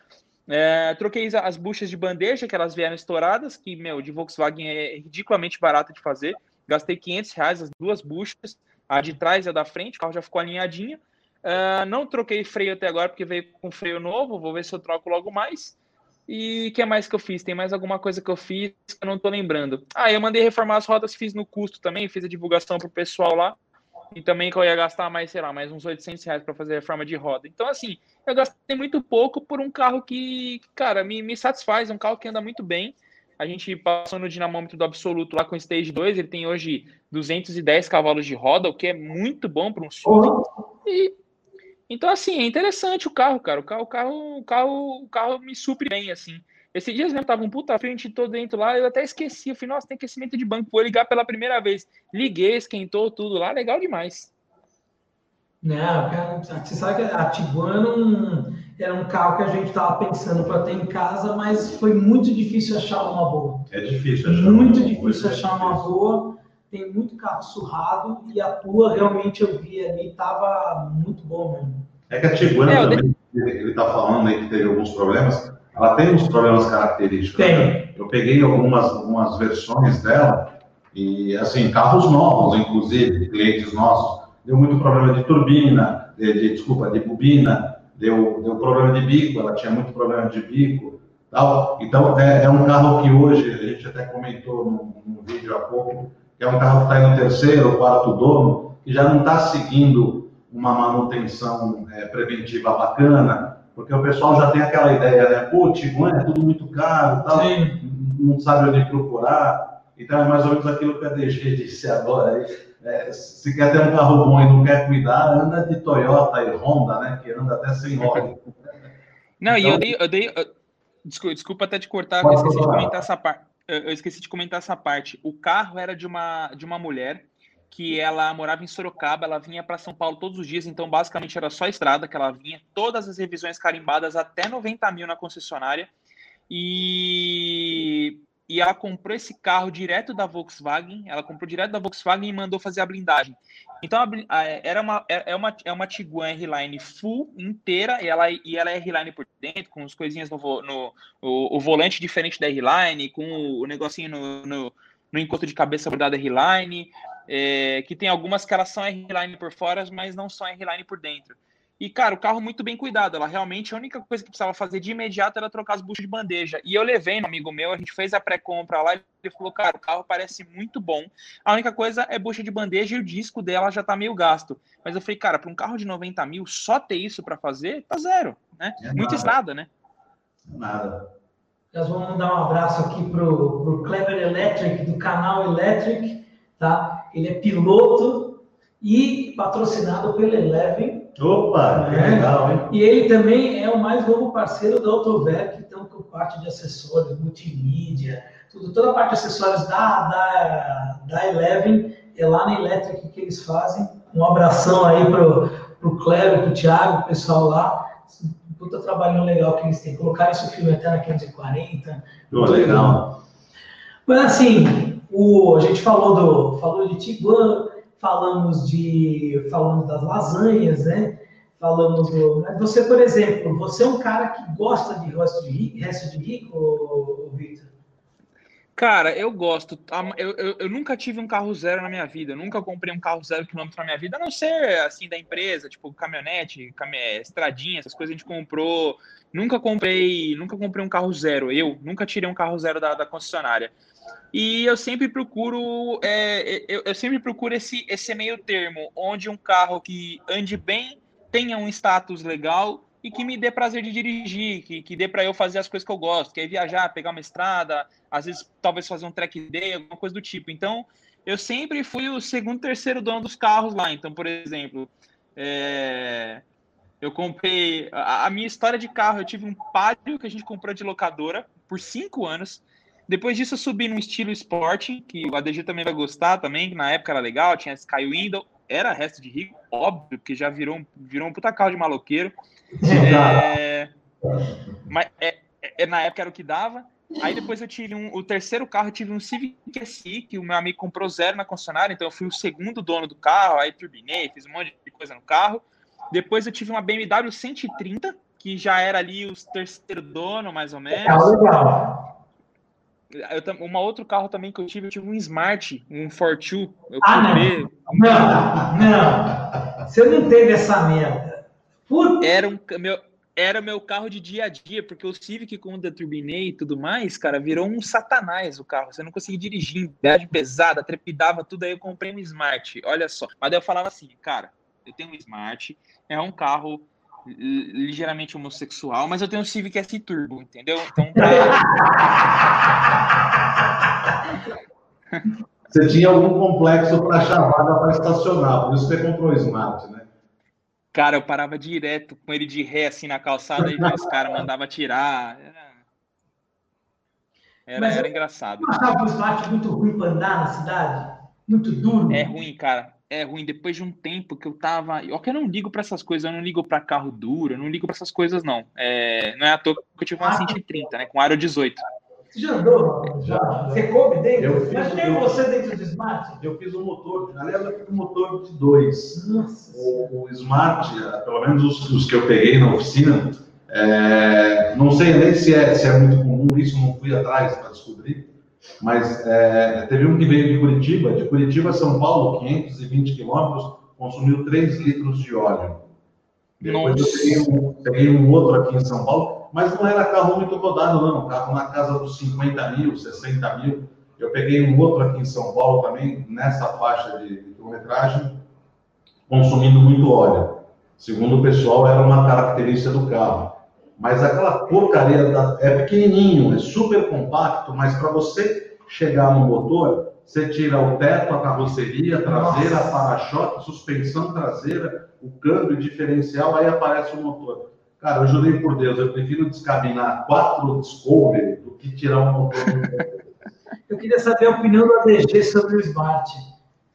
É, troquei as buchas de bandeja, que elas vieram estouradas, que, meu, de Volkswagen é ridiculamente barato de fazer. Gastei 500 reais as duas buchas, a de trás e a da frente, o carro já ficou alinhadinho. Uh, não troquei freio até agora porque veio com freio novo. Vou ver se eu troco logo mais. E o que mais que eu fiz? Tem mais alguma coisa que eu fiz que eu não tô lembrando. Ah, eu mandei reformar as rodas, fiz no custo também, fiz a divulgação pro pessoal lá. E também que eu ia gastar mais, sei lá, mais uns 800 reais para fazer a reforma de roda. Então, assim, eu gastei muito pouco por um carro que, cara, me, me satisfaz. É um carro que anda muito bem. A gente passou no dinamômetro do absoluto lá com o Stage 2. Ele tem hoje 210 cavalos de roda, o que é muito bom para um SUV. E então, assim, é interessante o carro, cara. O carro, o carro, o carro, o carro me supre bem, assim. Esses dias mesmo tava um puta frente todo dentro lá, eu até esqueci. Eu falei, nossa, tem aquecimento de banco. Vou ligar pela primeira vez. Liguei, esquentou tudo lá, legal demais. Não, cara, você sabe que a Tiguan era um carro que a gente estava pensando para ter em casa, mas foi muito difícil achar uma boa. É difícil achar Muito uma difícil achar uma boa tem muito carro surrado e a tua realmente eu vi ali, estava muito bom mesmo. É que a Tiguan é, também, de... ele está falando aí que teve alguns problemas, ela tem uns problemas característicos. Tem. Né? Eu peguei algumas, algumas versões dela e, assim, carros novos, inclusive, clientes nossos, deu muito problema de turbina, de, de desculpa, de bobina, deu, deu problema de bico, ela tinha muito problema de bico. Tal. Então, é, é um carro que hoje, a gente até comentou no, vídeo há pouco, que é um carro que está no terceiro, quarto dono, que já não está seguindo uma manutenção é, preventiva bacana, porque o pessoal já tem aquela ideia, né? Pô, Tiguan é tudo muito caro, tal, não sabe onde procurar. Então é mais ou menos aquilo que a DG disse agora. É, se quer ter um carro bom e não quer cuidar, anda de Toyota e Honda, né? Que anda até sem óleo. Não, então, e eu dei, eu dei eu, desculpa, desculpa até te cortar, eu esqueci de comentar essa parte eu esqueci de comentar essa parte. O carro era de uma, de uma mulher que ela morava em Sorocaba, ela vinha para São Paulo todos os dias, então basicamente era só estrada que ela vinha, todas as revisões carimbadas até 90 mil na concessionária. E e ela comprou esse carro direto da Volkswagen, ela comprou direto da Volkswagen e mandou fazer a blindagem. Então a, a, era uma é, é uma é uma Tiguan R-Line full inteira e ela e ela é R-Line por dentro com as coisinhas no, no o, o, volante diferente da R-Line, com o, o negocinho no, no, no encosto de cabeça bordado R-Line, é, que tem algumas que elas são R-Line por fora, mas não são R-Line por dentro. E, cara, o carro muito bem cuidado. Ela realmente, a única coisa que precisava fazer de imediato era trocar as buchas de bandeja. E eu levei no amigo meu, a gente fez a pré-compra lá e ele falou, cara, o carro parece muito bom. A única coisa é bucha de bandeja e o disco dela já tá meio gasto. Mas eu falei, cara, para um carro de 90 mil, só ter isso para fazer, tá zero, né? É Muita estrada, né? Nada. Nós vamos mandar um abraço aqui pro, pro Clever Electric, do canal Electric, tá? Ele é piloto e patrocinado pelo Eleven Opa, que é. legal, hein? E ele também é o mais novo parceiro da Autover, que estão com parte de acessórios, multimídia, tudo, toda a parte de acessórios da, da, da Eleven é lá na Electric que eles fazem. Um abração aí pro, pro Cleber, pro Thiago, o pessoal lá. Puta trabalho legal que eles têm. Colocaram esse filme até na 540. Oh, legal. Mas assim, o, a gente falou do falou de Tiguan, falamos de falamos das lasanhas, né? Falamos do. Mas você, por exemplo, você é um cara que gosta de resto de resto de rico Victor? Cara, eu gosto. Eu, eu, eu, nunca tive um carro zero na minha vida. Eu nunca comprei um carro zero quilômetro na minha vida, a não ser assim da empresa, tipo caminhonete, cam... estradinha, essas coisas a gente comprou. Nunca comprei, nunca comprei um carro zero. Eu nunca tirei um carro zero da, da concessionária. E eu sempre procuro, é, eu, eu sempre procuro esse, esse meio termo, onde um carro que ande bem, tenha um status legal e que me dê prazer de dirigir, que, que dê para eu fazer as coisas que eu gosto, que é viajar, pegar uma estrada, às vezes talvez fazer um track day, alguma coisa do tipo. Então, eu sempre fui o segundo, terceiro dono dos carros lá. Então, por exemplo, é... eu comprei a, a, minha história de carro. Eu tive um Palio que a gente comprou de locadora por cinco anos. Depois disso, subi num estilo Sport, que o ADG também vai gostar também, que na época era legal, tinha Sky Window, era resto de rico, óbvio, porque já virou, virou um puta carro de maloqueiro. É, mas é, é, na época era o que dava. Aí depois eu tive um, o terceiro carro, eu tive um Civic SI, que o meu amigo comprou zero na concessionária, então eu fui o segundo dono do carro, aí turbinei, fiz um monte de coisa no carro. Depois eu tive uma BMW 130, que já era ali o terceiro dono, mais ou menos. Eu, uma outro carro também que eu tive, eu tive um Smart, um Fortwo. Eu ah, não. não, não. Você não teve essa merda. Era um meu, era meu carro de dia a dia, porque o Civic, quando eu turbinei e tudo mais, cara, virou um satanás o carro. Você não conseguia dirigir, viagem pesada, trepidava tudo. Aí eu comprei um Smart, olha só. Mas daí eu falava assim, cara, eu tenho um Smart, é um carro ligeiramente homossexual, mas eu tenho um Civic S Turbo, entendeu? Então, pra... Você tinha algum complexo para achar vaga para estacionar, por isso você comprou o Smart, né? Cara, eu parava direto com ele de ré assim na calçada e os caras mandavam tirar. Era, era, era engraçado. Você achava o Smart muito ruim para andar na cidade? Muito duro? É ruim, cara. É ruim. Depois de um tempo que eu tava. Eu que eu não ligo para essas coisas, eu não ligo para carro duro, eu não ligo para essas coisas, não. É... Não é à toa que eu tive uma 130, né? Com aro 18. Você já andou? Já. Você coube dentro? Eu Mas tem você dentro do Smart? Eu fiz o um motor, aliás, eu fiz um motor de dois. O, o, Smart, pelo menos os, os, que eu peguei na oficina, é, não sei nem se é, se é muito comum, isso não fui atrás para descobrir, mas é, teve um que veio de Curitiba, de Curitiba a São Paulo, 520 quilômetros, consumiu 3 litros de óleo. Depois Nossa. eu peguei um, peguei um outro aqui em São Paulo, mas não era carro muito rodado, não. Carro na casa dos 50 mil, 60 mil. Eu peguei um outro aqui em São Paulo também, nessa faixa de, de quilometragem, consumindo muito óleo. Segundo o pessoal, era uma característica do carro. Mas aquela porcaria da... é pequenininho, é super compacto, mas para você chegar no motor, você tira o teto, a carroceria traseira, para-choque, suspensão traseira, o câmbio diferencial, aí aparece o motor. Cara, eu jurei por Deus, eu prefiro descabinar quatro Discovery do que tirar um motor. eu queria saber a opinião do ADG sobre o Smart.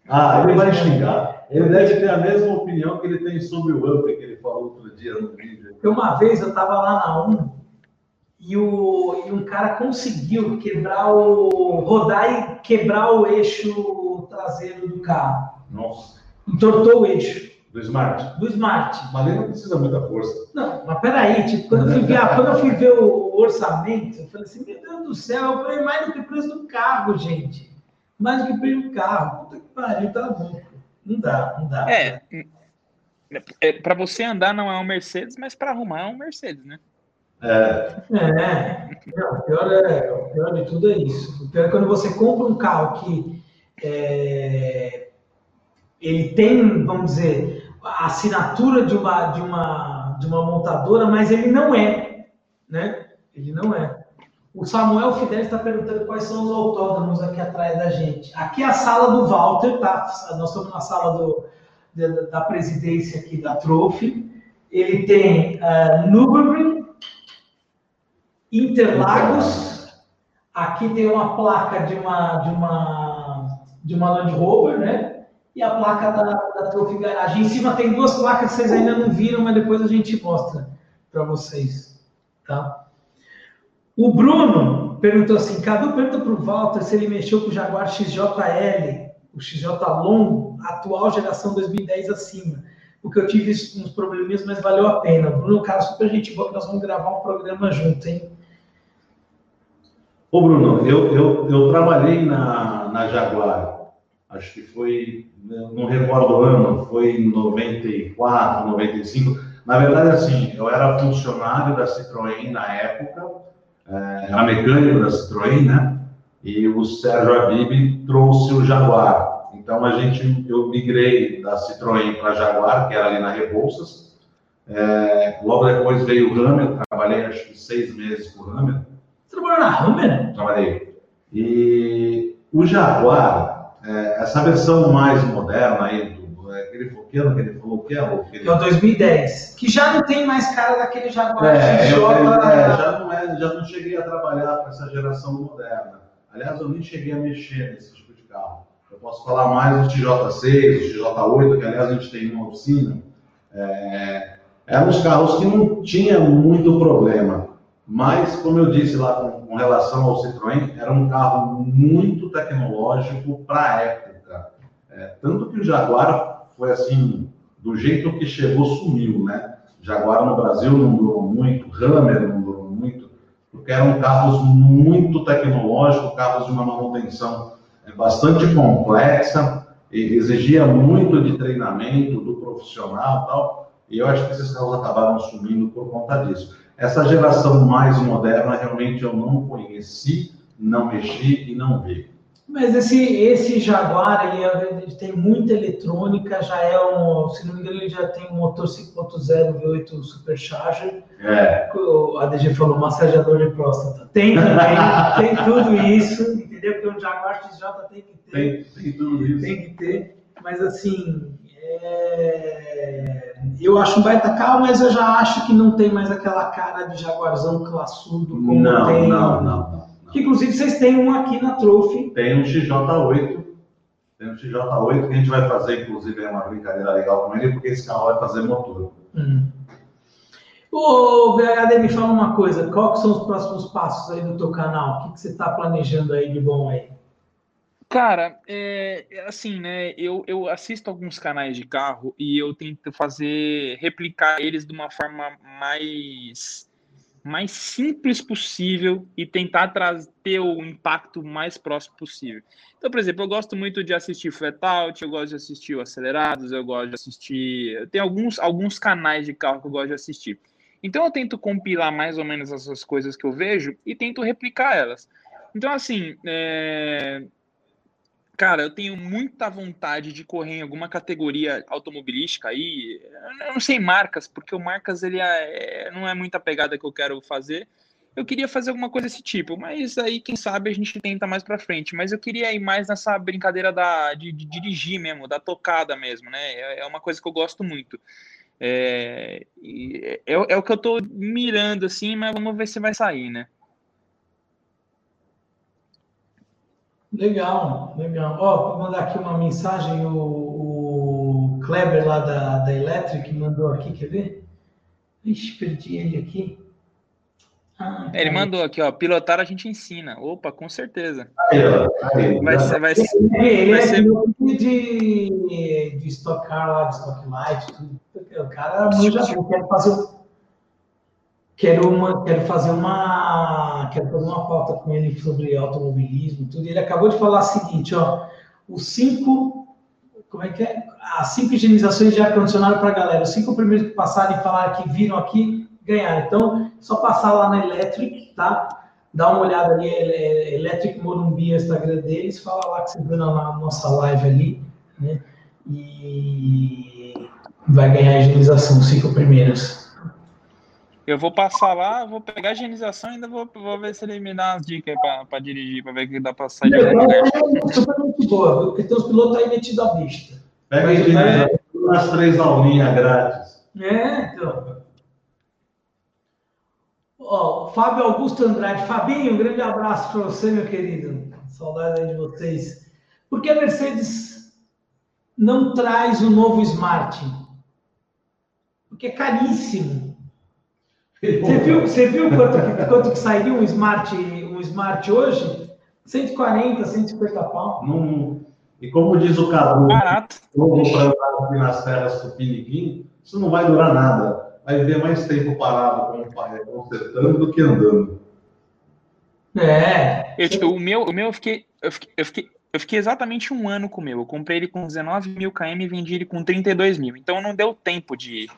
Ah, ele vai xingar. Ele deve ter a mesma opinião que ele tem sobre o Up, que ele falou outro dia no vídeo. Uma vez eu estava lá na 1 e, o, e um cara conseguiu quebrar o. rodar e quebrar o eixo traseiro do carro. Nossa. Entortou o eixo. Do Smart? Do Smart. Mas ele não precisa muita força. Não, mas peraí, tipo, quando eu fui ver, quando eu fui ver o orçamento, eu falei assim, meu Deus do céu, eu falei mais do que o preço do carro, gente. Mais do que o preço do carro. Puta que pariu, tá louco. Não dá, não dá. É, é para você andar não é um Mercedes, mas para arrumar é um Mercedes, né? É. É. Não, o, pior é, o pior de tudo é isso. O pior é quando você compra um carro que é, ele tem, vamos dizer, a assinatura de uma, de uma, de uma montadora, mas ele não é, né? Ele não é. O Samuel Fidel está perguntando quais são os autódromos aqui atrás da gente. Aqui é a sala do Walter, tá? Nós estamos na sala do, da, da presidência aqui da Trophy. Ele tem uh, Nürburgring, Interlagos. Aqui tem uma placa de uma de uma de uma Land Rover, né? e a placa da, da Trophy Garage. Em cima tem duas placas que vocês ainda não viram, mas depois a gente mostra para vocês. Tá? O Bruno perguntou assim: Cadu pergunta para o Walter se ele mexeu com o Jaguar XJL, o XJ longo, atual geração 2010 acima. Porque eu tive uns probleminhas, mas valeu a pena. Bruno, cara, super gente boa, que nós vamos gravar um programa junto, hein? Ô, Bruno, eu, eu, eu trabalhei na, na Jaguar, acho que foi, não recordo o ano, foi em 94, 95. Na verdade, assim, eu era funcionário da Citroën na época, é, era mecânico da Citroën, né? E o Sérgio Abib trouxe o Jaguar. Então, a gente, eu migrei da Citroën para Jaguar, que era ali na Rebouças. É, logo depois veio o Hammer, trabalhei acho que seis meses com o Hammer. Você trabalhou na Hammer? Trabalhei. E o Jaguar, é, essa versão mais moderna aí, do, é, aquele que ano que ele falou que é? O, aquele... é o 2010, que já não tem mais cara daquele Jaguar é, eu, é, já, não é, já não cheguei a trabalhar com essa geração moderna. Aliás, eu nem cheguei a mexer nesse tipo de carro. Eu posso falar mais do TJ6, do TJ8, que aliás a gente tem uma oficina. É, eram os carros que não tinha muito problema. Mas, como eu disse lá com, com relação ao Citroën, era um carro muito tecnológico para a época. É, tanto que o Jaguar foi assim, do jeito que chegou, sumiu, né? Jaguar no Brasil não durou muito, Hammer não durou muito, porque eram carros muito tecnológicos, carros de uma manutenção é, bastante complexa, exigia muito de treinamento do profissional tal, e eu acho que esses carros acabaram sumindo por conta disso. Essa geração mais moderna realmente eu não conheci, não mexi e não vi. Mas esse, esse Jaguar, ele, é, ele, tem muita eletrônica, já é um, se não me engano, ele já tem um motor 5.0 V8 Supercharger. É. O ADG falou massageador de próstata. Tem também, tem tudo isso, entendeu? Porque o Jaguar XJ tem que ter. Tem, tem tudo isso. Tem que ter. Mas assim, é... eu acho um baita carro, mas eu já acho que não tem mais aquela cara de Jaguarzão classudo como não, tem. Não, não, não. Que inclusive vocês têm um aqui na Trophy. Tem um XJ8. Tem um XJ8 que a gente vai fazer, inclusive, é uma brincadeira legal com ele, porque esse carro vai fazer motor. Hum. Ô, VHD, me fala uma coisa. Quais são os próximos passos aí do teu canal? O que, que você está planejando aí de bom aí? Cara, é, é, assim, né? Eu, eu assisto alguns canais de carro e eu tento fazer, replicar eles de uma forma mais mais simples possível e tentar trazer ter o impacto mais próximo possível. Então, por exemplo, eu gosto muito de assistir Flatout, eu gosto de assistir o Acelerados, eu gosto de assistir. Tem alguns, alguns canais de carro que eu gosto de assistir. Então, eu tento compilar mais ou menos essas coisas que eu vejo e tento replicar elas. Então, assim, é... Cara, eu tenho muita vontade de correr em alguma categoria automobilística aí. Eu não sei marcas, porque o marcas ele é, não é muita pegada que eu quero fazer. Eu queria fazer alguma coisa desse tipo, mas aí quem sabe a gente tenta mais para frente. Mas eu queria ir mais nessa brincadeira da, de, de dirigir mesmo, da tocada mesmo, né? É, é uma coisa que eu gosto muito. É, é, é, o que eu tô mirando assim, mas vamos ver se vai sair, né? Legal, legal. Ó, vou mandar aqui uma mensagem, o, o Kleber lá da, da Electric mandou aqui, quer ver? Ixi, perdi ele aqui. Ah, ele tá mandou aqui, ó, pilotar a gente ensina. Opa, com certeza. Aí, ó, aí, vai ser, vai ser, ele vai é ser... de, de Stock Car lá, de Stock Light, tudo. O cara manja, eu quero fazer quero, uma, quero fazer uma quero fazer uma pauta com ele sobre automobilismo tudo. Ele acabou de falar o seguinte, ó, os cinco como é que é? As cinco higienizações de ar-condicionado para a galera. Os cinco primeiros que passarem e falaram que viram aqui, ganharam. Então, só passar lá na Electric, tá? Dá uma olhada ali, é, é Electric Morumbi, o Instagram deles, fala lá que você viu na nossa live ali, né? E vai ganhar a higienização, os cinco primeiros. Eu vou passar lá, vou pegar a higienização e ainda vou, vou ver se ele me dá umas dicas para dirigir, para ver o que dá para sair de lugar. É super boa, porque tem os pilotos aí metidos à vista. Pega a higienização nas três aulinhas grátis. É, então. Ó, Fábio Augusto Andrade. Fabinho, um grande abraço para você, meu querido. Saudade de vocês. Por que a Mercedes não traz o novo Smart? Porque é caríssimo. Você viu, você viu quanto, quanto que sairia um Smart, um Smart hoje? 140, 150 pau. Não, e como diz o Cadu, Barato. eu vou plantar aqui nas terras do Piniquim, isso não vai durar nada. Vai ver mais tempo parado com o pai consertando do que andando. É. Eu, tipo, o meu, o meu eu fiquei, eu fiquei, eu fiquei, eu fiquei exatamente um ano com o meu. Eu comprei ele com 19 mil km e vendi ele com 32 mil. Então não deu tempo de.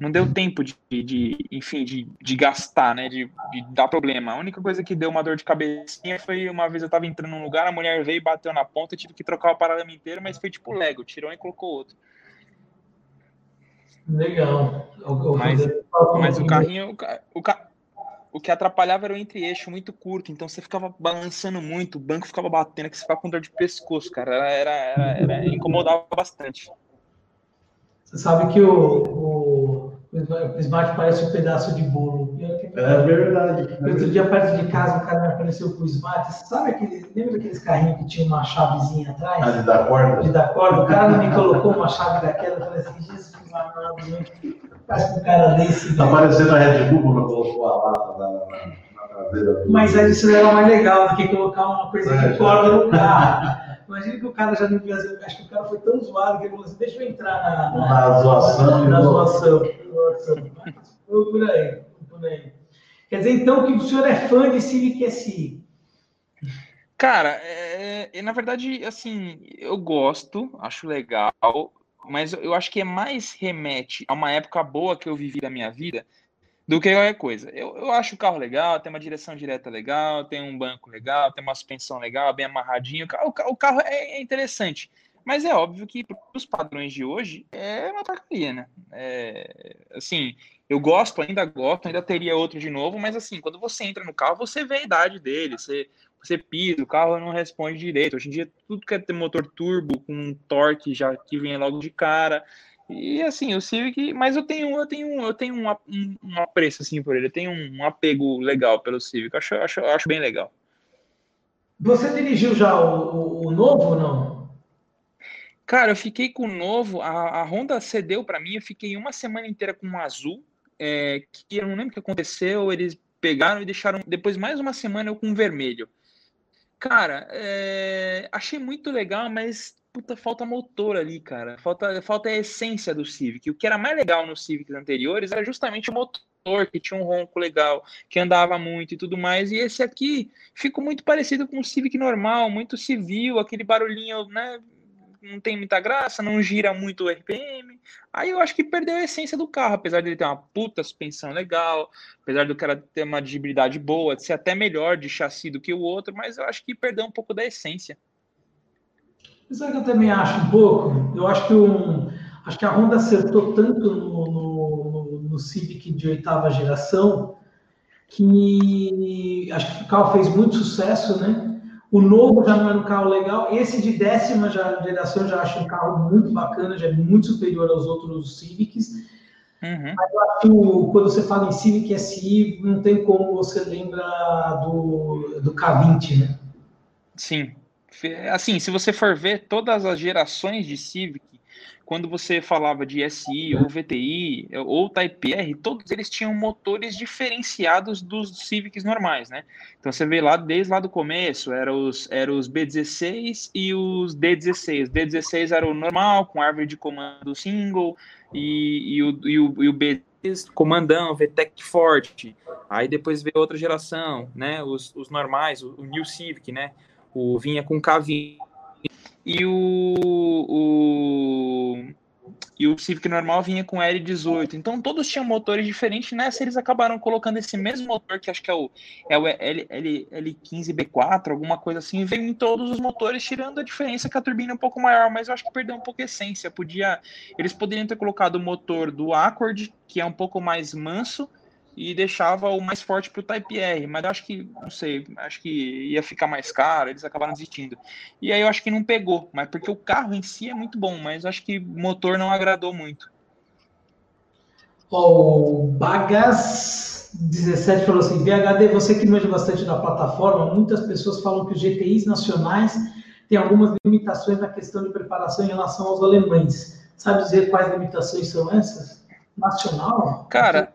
Não deu tempo de, de enfim, de, de gastar, né? De, de, dar problema. A única coisa que deu uma dor de cabecinha foi uma vez eu tava entrando num lugar, a mulher veio e bateu na ponta, eu tive que trocar o paralama inteiro, mas foi tipo Lego, tirou e colocou outro. Legal. Mas, mas o carrinho. O, o, o que atrapalhava era o entre-eixo muito curto, então você ficava balançando muito, o banco ficava batendo, que você ficava com dor de pescoço, cara. Era, era, era, era incomodava bastante. Você sabe que o, o, o Smart parece um pedaço de bolo. É verdade. Outro dia, perto de casa, o cara me apareceu com o Smart. Sabe aquele, lembra daqueles carrinhos que tinha uma chavezinha atrás? Ah, de dar corda? De dar corda. O cara me colocou uma chave daquela. Eu falei assim, Jesus, amado, faz com um cara desse. Tá parecendo a Red Bull quando colocou a lata na, na, na traseira. Mas isso era mais legal do que colocar uma coisa de corda no carro. Imagina que o cara já no Brasil, acho que o cara foi tão zoado que ele falou assim, deixa eu entrar na, na, na zoação. Na, na zoação. Por aí, por aí. Quer dizer, então, que o senhor é fã de Civic SI? Cara, é, é, na verdade, assim, eu gosto, acho legal, mas eu acho que é mais remete a uma época boa que eu vivi da minha vida do que qualquer coisa. Eu, eu acho o carro legal, tem uma direção direta legal, tem um banco legal, tem uma suspensão legal, bem amarradinho. O, o carro é, é interessante. Mas é óbvio que os padrões de hoje é uma porcaria, né? É, assim, eu gosto, ainda gosto, ainda teria outro de novo, mas assim, quando você entra no carro, você vê a idade dele, você, você pisa, o carro não responde direito. Hoje em dia, tudo quer ter motor turbo com um torque já que vem logo de cara. E assim, o Civic, mas eu tenho, eu tenho, eu tenho um, um, um apreço assim por ele, eu tenho um, um apego legal pelo Civic, eu acho, acho, acho bem legal. Você dirigiu já o, o, o novo ou não? Cara, eu fiquei com o novo, a, a Honda cedeu para mim, eu fiquei uma semana inteira com o azul, é, que eu não lembro o que aconteceu, eles pegaram e deixaram depois mais uma semana eu com vermelho. Cara, é, achei muito legal, mas puta, falta motor ali, cara. Falta, falta a essência do Civic. O que era mais legal nos Civics anteriores era justamente o motor, que tinha um ronco legal, que andava muito e tudo mais. E esse aqui ficou muito parecido com o Civic normal, muito civil, aquele barulhinho, né? Não tem muita graça, não gira muito o RPM. Aí eu acho que perdeu a essência do carro, apesar de ele ter uma puta suspensão legal, apesar do cara ter uma dirigibilidade boa, de ser até melhor de chassi do que o outro, mas eu acho que perdeu um pouco da essência. Sabe que eu também acho um pouco? Eu acho que, um, acho que a Honda acertou tanto no, no, no Civic de oitava geração que acho que o carro fez muito sucesso, né? O novo já não era um carro legal. Esse de décima geração eu já acho um carro muito bacana, já é muito superior aos outros Civics. Uhum. Mas eu acho que quando você fala em Civic SI, não tem como você lembrar do, do K20, né? Sim, assim, se você for ver todas as gerações de Civic, quando você falava de SI ou VTI ou Type R, todos eles tinham motores diferenciados dos Civics normais, né? Então você vê lá desde lá do começo, eram os, era os B16 e os D16. D16 era o normal, com árvore de comando single, e, e, o, e, o, e o B comandão, VTEC forte. Aí depois veio outra geração, né? Os, os normais, o, o New Civic, né? O vinha com K20 e o, o e o Civic normal vinha com L18. Então todos tinham motores diferentes. Nessa eles acabaram colocando esse mesmo motor, que acho que é o, é o L, L, L15B4, alguma coisa assim. Veio em todos os motores, tirando a diferença que a turbina é um pouco maior, mas eu acho que perdeu um pouco a essência. Podia, eles poderiam ter colocado o motor do Accord, que é um pouco mais manso, e deixava o mais forte para o Type R, mas eu acho que, não sei, acho que ia ficar mais caro, eles acabaram desistindo. E aí eu acho que não pegou, mas porque o carro em si é muito bom, mas acho que o motor não agradou muito. O Bagas 17 falou assim: VHD, você que manja bastante da plataforma, muitas pessoas falam que os GTIs nacionais têm algumas limitações na questão de preparação em relação aos alemães. Sabe dizer quais limitações são essas? Nacional? Cara,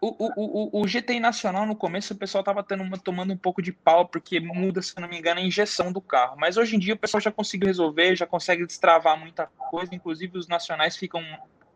o, o, o, o GTI Nacional, no começo, o pessoal tava tendo uma, tomando um pouco de pau, porque muda, se não me engano, a injeção do carro. Mas hoje em dia o pessoal já conseguiu resolver, já consegue destravar muita coisa, inclusive os nacionais ficam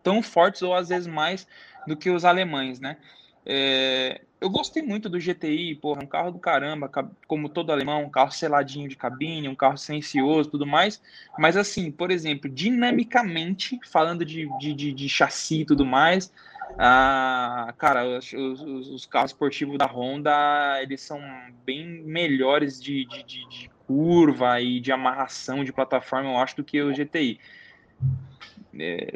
tão fortes ou às vezes mais do que os alemães, né? É, eu gostei muito do GTI, porra, um carro do caramba, como todo alemão, um carro seladinho de cabine, um carro silencioso, tudo mais. Mas assim, por exemplo, dinamicamente, falando de, de, de, de chassi e tudo mais, ah, cara, os, os, os, carros esportivos da Honda, eles são bem melhores de, de, de, de curva e de amarração de plataforma, eu acho, do que o GTI. É,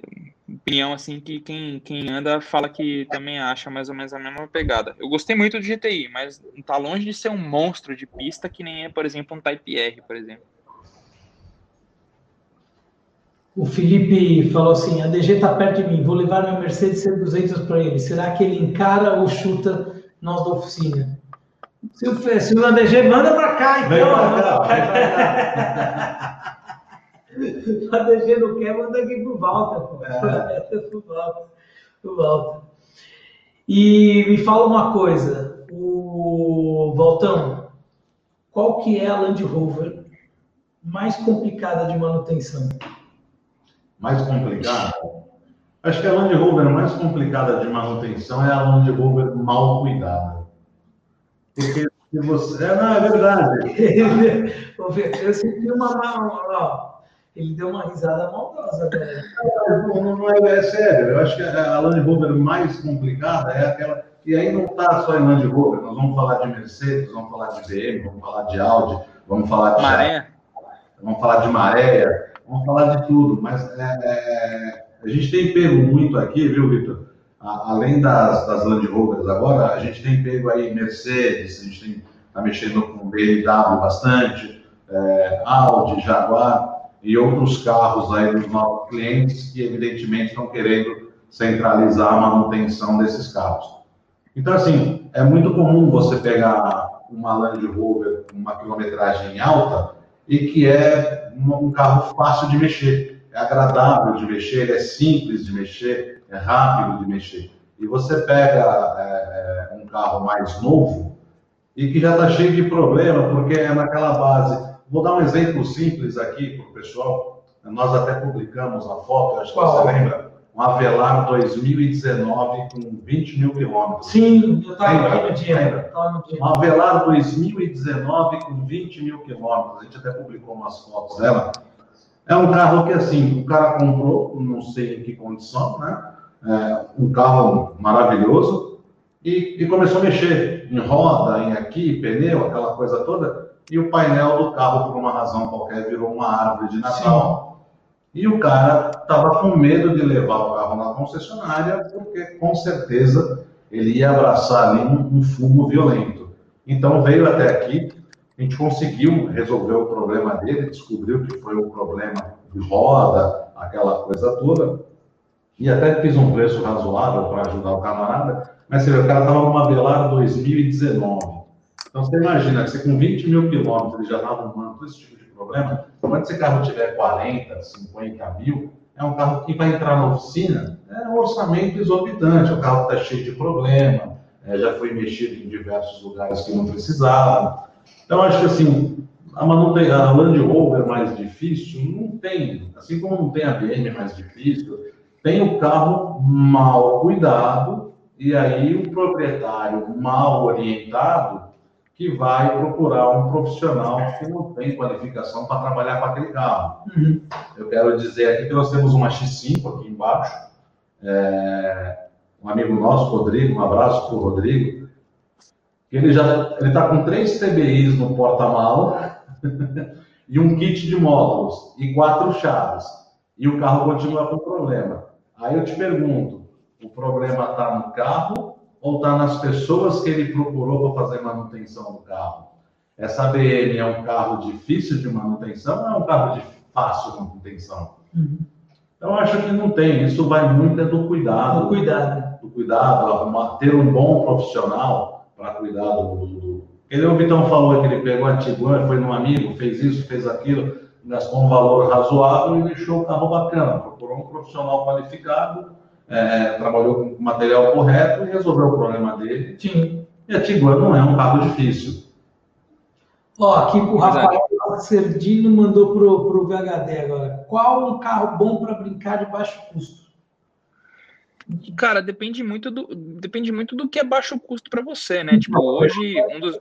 opinião assim que quem, quem anda fala que também acha mais ou menos a mesma pegada. Eu gostei muito do GTI, mas tá longe de ser um monstro de pista que nem é, por exemplo, um Type R, por exemplo. O Felipe falou assim: a DG tá perto de mim, vou levar meu Mercedes C200 para ele. Será que ele encara ou chuta nós da oficina? Se o, se o ADG manda para cá, então. Vem pra cá, vem pra cá. a DG não quer, manda aqui pro Walter, pô. É. pro Walter. Pro Walter. E me fala uma coisa, o Valtão, qual que é a Land Rover mais complicada de manutenção? Mais complicada? Acho que a Land Rover mais complicada de manutenção é a Land Rover mal cuidada. Porque se você. É, não, é verdade. eu senti uma. Ó, ele deu uma risada maldosa. Não, não é, é, sério. Eu acho que a Land Rover mais complicada é aquela. E aí não está só em Land Rover, nós vamos falar de Mercedes, vamos falar de BM, vamos falar de Audi, vamos falar de. Maré. Vamos falar de maré, vamos falar de tudo. Mas é, é, a gente tem pego muito aqui, viu, Vitor? Além das, das Land Rovers agora, a gente tem pego aí Mercedes, a gente está mexendo com BMW bastante, é, Audi, Jaguar e outros carros aí dos nossos clientes que, evidentemente, estão querendo centralizar a manutenção desses carros. Então, assim, é muito comum você pegar uma Land Rover com uma quilometragem alta e que é um carro fácil de mexer, é agradável de mexer, é simples de mexer, é rápido de mexer. E você pega é, é, um carro mais novo e que já está cheio de problema, porque é naquela base Vou dar um exemplo simples aqui para o pessoal. Nós até publicamos a foto, acho que Qual? você lembra. Um Avelar 2019 com 20 mil quilômetros. Sim, eu estava aqui no dia. Um Avelar 2019 com 20 mil quilômetros. A gente até publicou umas fotos dela. É um carro que, assim, o cara comprou, não sei em que condição, né? É um carro maravilhoso e, e começou a mexer em roda, em aqui, pneu, aquela coisa toda e o painel do carro, por uma razão qualquer, virou uma árvore de Natal. Sim. E o cara estava com medo de levar o carro na concessionária, porque com certeza ele ia abraçar ali um, um fumo violento. Então veio até aqui, a gente conseguiu resolver o problema dele, descobriu que foi um problema de roda, aquela coisa toda, e até fiz um preço razoável para ajudar o camarada, mas você vê, o cara estava numa Velar 2019. Então, você imagina que você com 20 mil quilômetros ele já estava arrumando esse tipo de problema. Quando esse carro tiver 40, 50 mil, é um carro que vai entrar na oficina, é um orçamento exorbitante. O carro está cheio de problema, é, já foi mexido em diversos lugares que não precisava. Então, acho que assim, a, manutenção, a Land Rover mais difícil não tem, assim como não tem a BM mais difícil, tem o carro mal cuidado e aí o proprietário mal orientado que vai procurar um profissional que não tem qualificação para trabalhar com aquele carro. Uhum. Eu quero dizer aqui que nós temos uma X5 aqui embaixo, é, um amigo nosso, Rodrigo, um abraço para o Rodrigo, que ele já ele está com três TBIs no porta-mala e um kit de módulos e quatro chaves. E o carro continua com problema. Aí eu te pergunto, o problema está no carro ou está nas pessoas que ele procurou para fazer manutenção do carro? Essa BM é um carro difícil de manutenção ou é um carro de fácil manutenção? Uhum. Então, acho que não tem. Isso vai muito é do cuidado. Do cuidado. Do cuidado, arrumar, ter um bom profissional para cuidar do, do... Ele, o Vitão falou que ele pegou a Tiguan, foi num amigo, fez isso, fez aquilo, gastou um valor razoável e deixou o carro bacana. Procurou um profissional qualificado é, trabalhou com o material correto e resolveu o problema dele. Sim. E a Tiguan não é um carro difícil. Ó, aqui o Rafael Serdino mandou pro, o VHD agora. Qual um carro bom para brincar de baixo custo? Cara, depende muito do, depende muito do que é baixo custo para você, né? Tipo, hoje, um dos,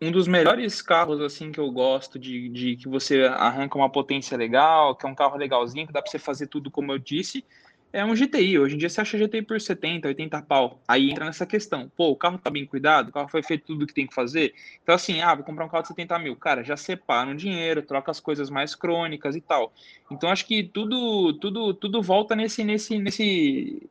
um dos melhores carros, assim, que eu gosto de, de que você arranca uma potência legal, que é um carro legalzinho, que dá para você fazer tudo como eu disse, é um GTI. Hoje em dia você acha GTI por 70, 80 pau. Aí entra nessa questão. Pô, o carro tá bem cuidado, o carro foi feito tudo que tem que fazer. Então, assim, ah, vou comprar um carro de 70 mil. Cara, já separa um dinheiro, troca as coisas mais crônicas e tal. Então, acho que tudo, tudo, tudo volta nesse, nesse, nesse,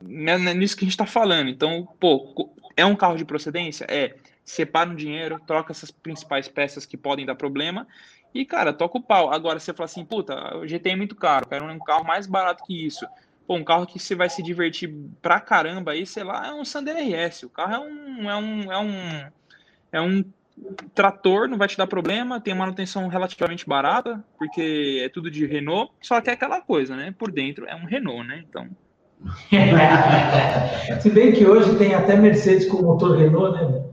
né, né, nisso que a gente tá falando. Então, pô, é um carro de procedência? É. Separa um dinheiro, troca essas principais peças que podem dar problema e, cara, toca o pau. Agora, você fala assim, puta, o GT é muito caro, quero um carro mais barato que isso. Pô, um carro que você vai se divertir pra caramba aí, sei lá, é um Sander RS. O carro é um, é um, é um, é um trator, não vai te dar problema, tem manutenção relativamente barata, porque é tudo de Renault, só que é aquela coisa, né? Por dentro é um Renault, né? Então. se bem que hoje tem até Mercedes com motor Renault, né?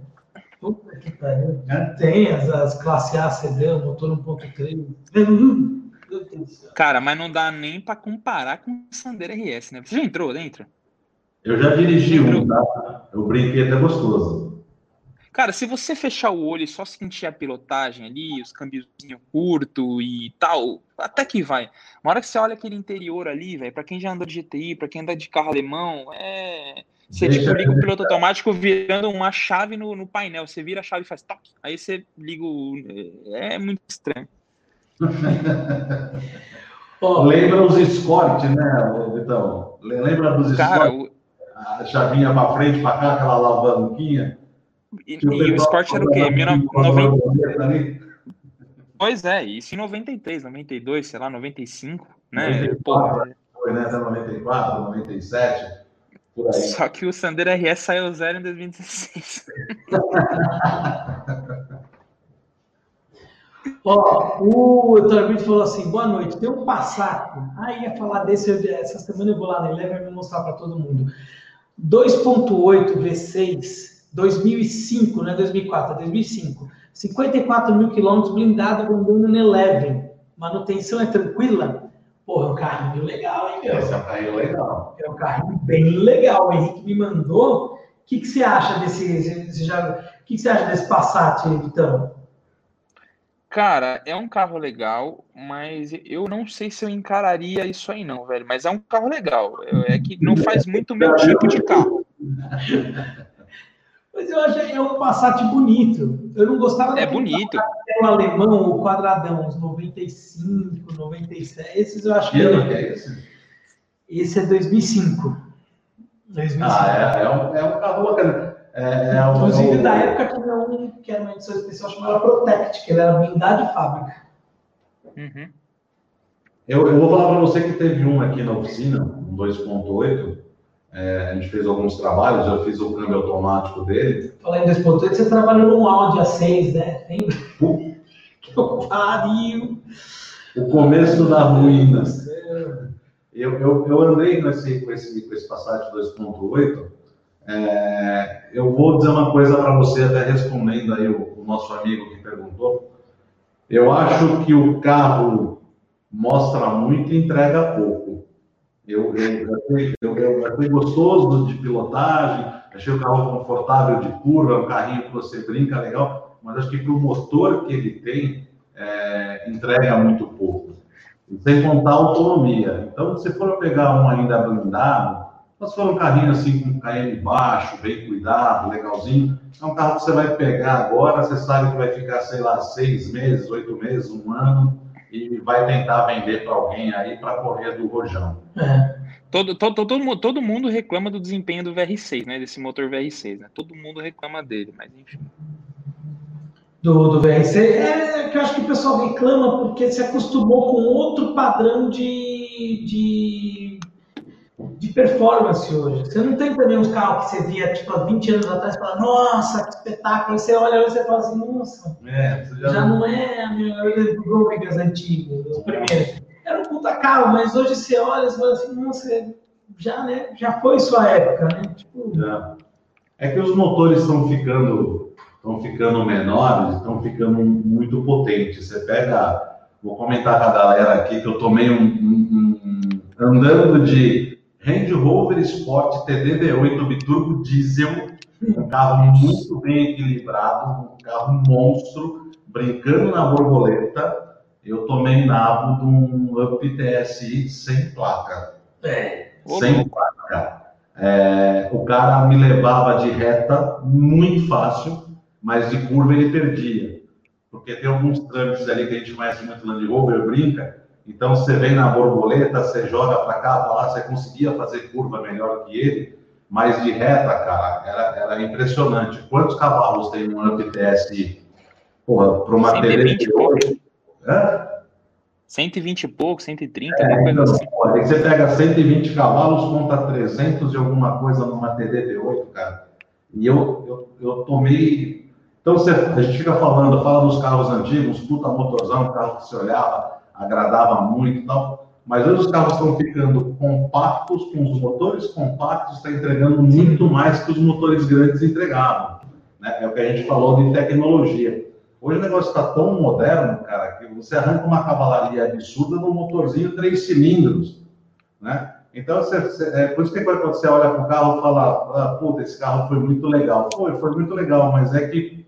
Puta que pariu. É. Tem as, as classe A sedã, motor 1.3. Cara, mas não dá nem para comparar com o Sandero RS, né? Você já entrou dentro? Eu já dirigi um, tá? Eu brinquei até gostoso. Cara, se você fechar o olho e só sentir a pilotagem ali, os câmbiozinho curto e tal, até que vai. Uma hora que você olha aquele interior ali, velho, para quem já andou de GTI, para quem anda de carro alemão, é você tipo, liga o piloto automático virando uma chave no, no painel. Você vira a chave e faz toque. Aí você liga o. É muito estranho. oh, lembra os Escort, né, Vitão? Lembra dos Cara, Escort? O... A chavinha para frente, para cá, aquela alavanquinha. E, e o Escort era o quê? 1990... Pois é, isso em 93, 92, sei lá, 95, né? 94, foi, né? 94, 97. Só que o Sander RS saiu zero em 2016. Ó, o Torbito falou assim: boa noite, tem um Passat. Ah, ia falar desse, essa semana eu vou lá na Eleven e mostrar para todo mundo. 2.8 V6, 2005, não é 2004, é 2005. 54 mil quilômetros blindado andando na Eleven. Manutenção é tranquila? Porra, é um carrinho legal, hein, meu? Esse é um carrinho legal. É um carrinho bem legal. O Henrique me mandou. O que, que você acha desse. Você já, o que, que você acha desse Passat, Vitão? Cara, é um carro legal, mas eu não sei se eu encararia isso aí, não, velho. Mas é um carro legal. É que não faz muito o meu tipo de carro. Mas eu achei é um Passat bonito. Eu não gostava É bonito. O alemão, o quadradão, uns 95, 97. Esses eu acho que. Que é esse? Esse é 2005. 2005. Ah, é, é, um, é um carro bacana. É, é um, Inclusive, da época tinha um que era uma edição especial chamada Protect, que ele era blindado de fábrica. Uhum. Eu, eu vou falar para você que teve um aqui na oficina, um 2.8, é, a gente fez alguns trabalhos, eu fiz o câmbio automático dele. Falei desse ponto, você trabalhou num Audi A6, né? Lembra? Pariu! O começo da ruína. Eu, eu, eu andei com esse, com esse, com esse Passat 2.8. É, eu vou dizer uma coisa para você, até respondendo aí o, o nosso amigo que perguntou. Eu acho que o carro mostra muito e entrega pouco. Eu, eu, achei, eu, eu achei gostoso de pilotagem, achei o carro confortável de curva, um carrinho que você brinca legal, mas acho que para o motor que ele tem, é, entrega muito pouco. Sem contar a autonomia. Então, se for pegar um ainda blindado, se for um carrinho assim com KM baixo, bem cuidado, legalzinho, é um carro que você vai pegar agora, você sabe que vai ficar, sei lá, seis meses, oito meses, um ano, e vai tentar vender para alguém aí para correr do rojão. É. Todo, todo, todo, todo mundo reclama do desempenho do VR6, né? Desse motor VR6, né? Todo mundo reclama dele, mas enfim. Do, do VR6 é que eu acho que o pessoal reclama porque se acostumou com outro padrão de, de de performance hoje. Você não tem também uns carros que você via, tipo, há 20 anos atrás, e fala, nossa, que espetáculo. Aí você olha e você fala assim, nossa, é, já, já não... não é a minha Rodrigues antigas, os primeiros. Era um puta carro, mas hoje você olha e fala assim, nossa, já, né, já foi sua época, né? Tipo... Já. É que os motores estão ficando, estão ficando menores, estão ficando muito potentes. Você pega, vou comentar com a galera aqui que eu tomei um, um, um andando de Range Rover Sport TDB8 biturbo diesel, um carro muito bem equilibrado, um carro monstro, brincando na borboleta. Eu tomei nabo de um Up TSI sem placa. É. Sem placa. É, o cara me levava de reta muito fácil, mas de curva ele perdia. Porque tem alguns trâmites ali que a gente conhece muito Land Rover, brinca, então você vem na borboleta, você joga para cá, para lá, você conseguia fazer curva melhor que ele, mas de reta, cara, era, era impressionante. Quantos cavalos tem um Up TSI? Porra, para uma TV de hoje. Hã? 120 e pouco, 130, é, alguma coisa então, assim. Pô, você pega 120 cavalos, monta 300 e alguma coisa numa TD V8, cara. E eu, eu, eu tomei. Então você, a gente fica falando, fala dos carros antigos, puta motorzão, carro que se olhava, agradava muito e tal. Mas hoje os carros estão ficando compactos, com os motores compactos, está entregando muito mais que os motores grandes entregavam. Né? É o que a gente falou de tecnologia. Hoje o negócio está tão moderno, cara, que você arranca uma cavalaria absurda num motorzinho três cilindros, né? Então, você, você, é por isso que quando você olha para o carro e fala, ah, puta, esse carro foi muito legal. Foi, foi muito legal, mas é que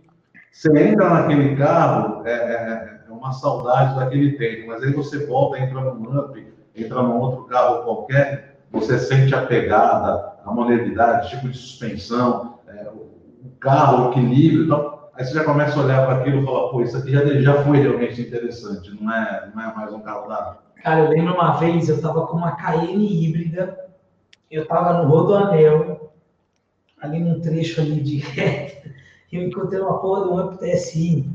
você entra naquele carro, é, é, uma saudade daquele tempo, mas aí você volta, entra num up, entra num outro carro qualquer, você sente a pegada, a manualidade, tipo de suspensão, é, o carro, o equilíbrio, então, aí você já começa a olhar para aquilo e fala, pô, isso aqui já, já foi realmente interessante, não é, não é mais um carro da... Cara, eu lembro uma vez, eu estava com uma Cayenne híbrida, eu estava no Rodoanel, ali num trecho ali de reta, e eu encontrei uma porra de um Up TSI,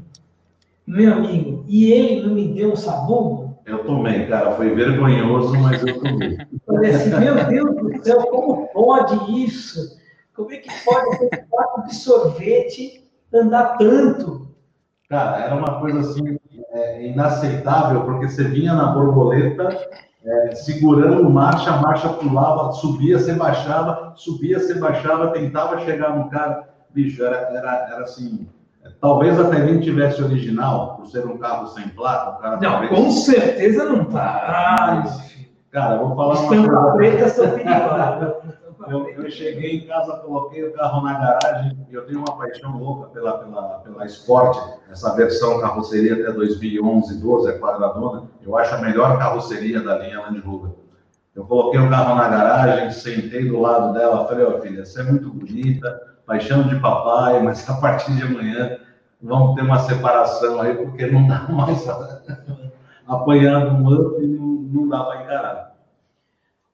meu amigo, e ele não me deu um sabugo? Eu tomei, cara, foi vergonhoso, mas eu tomei. falei assim, meu Deus do céu, como pode isso? Como é que pode ter quatro de sorvete andar tanto? Cara, era uma coisa assim, é, inaceitável, porque você vinha na borboleta, é, segurando marcha, a marcha pulava, subia, você baixava, subia, você baixava, tentava chegar no cara. Bicho, era, era, era assim, Talvez até nem tivesse original, por ser um carro sem placa. Cara, não, talvez... com certeza não tá. Ah, cara, vou falar uma coisa. preta são perigosas. Eu, eu, cheguei em casa, coloquei o carro na garagem e eu tenho uma paixão louca pela, pela, pela Sport, essa versão carroceria até 2011, 12, a quadradona. Eu acho a melhor carroceria da linha Land Rover. Eu coloquei o carro na garagem, sentei do lado dela, falei, ó oh, filha, você é muito bonita, paixão de papai, mas a partir de amanhã vamos ter uma separação aí, porque não dá mais apanhando um up e não, não dá para encarar.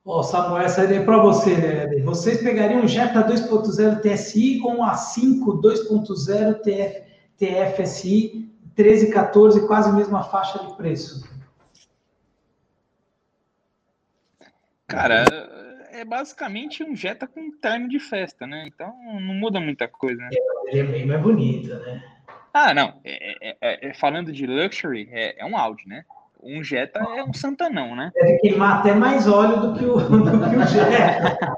Ó, oh, Samuel, essa é para você, né? Vocês pegariam um Jetta 2.0 TSI com um A5 2.0 TF, TFSI 13, 14, quase a mesma faixa de preço. Cara, é basicamente um Jetta com time de festa, né? Então não muda muita coisa. Né? É, ele é bem mais bonito, né? Ah, não. É, é, é, falando de luxury, é, é, um Audi, né? Um Jetta é um Santanão, né? Deve queimar até mais óleo do que o, do que o Jetta.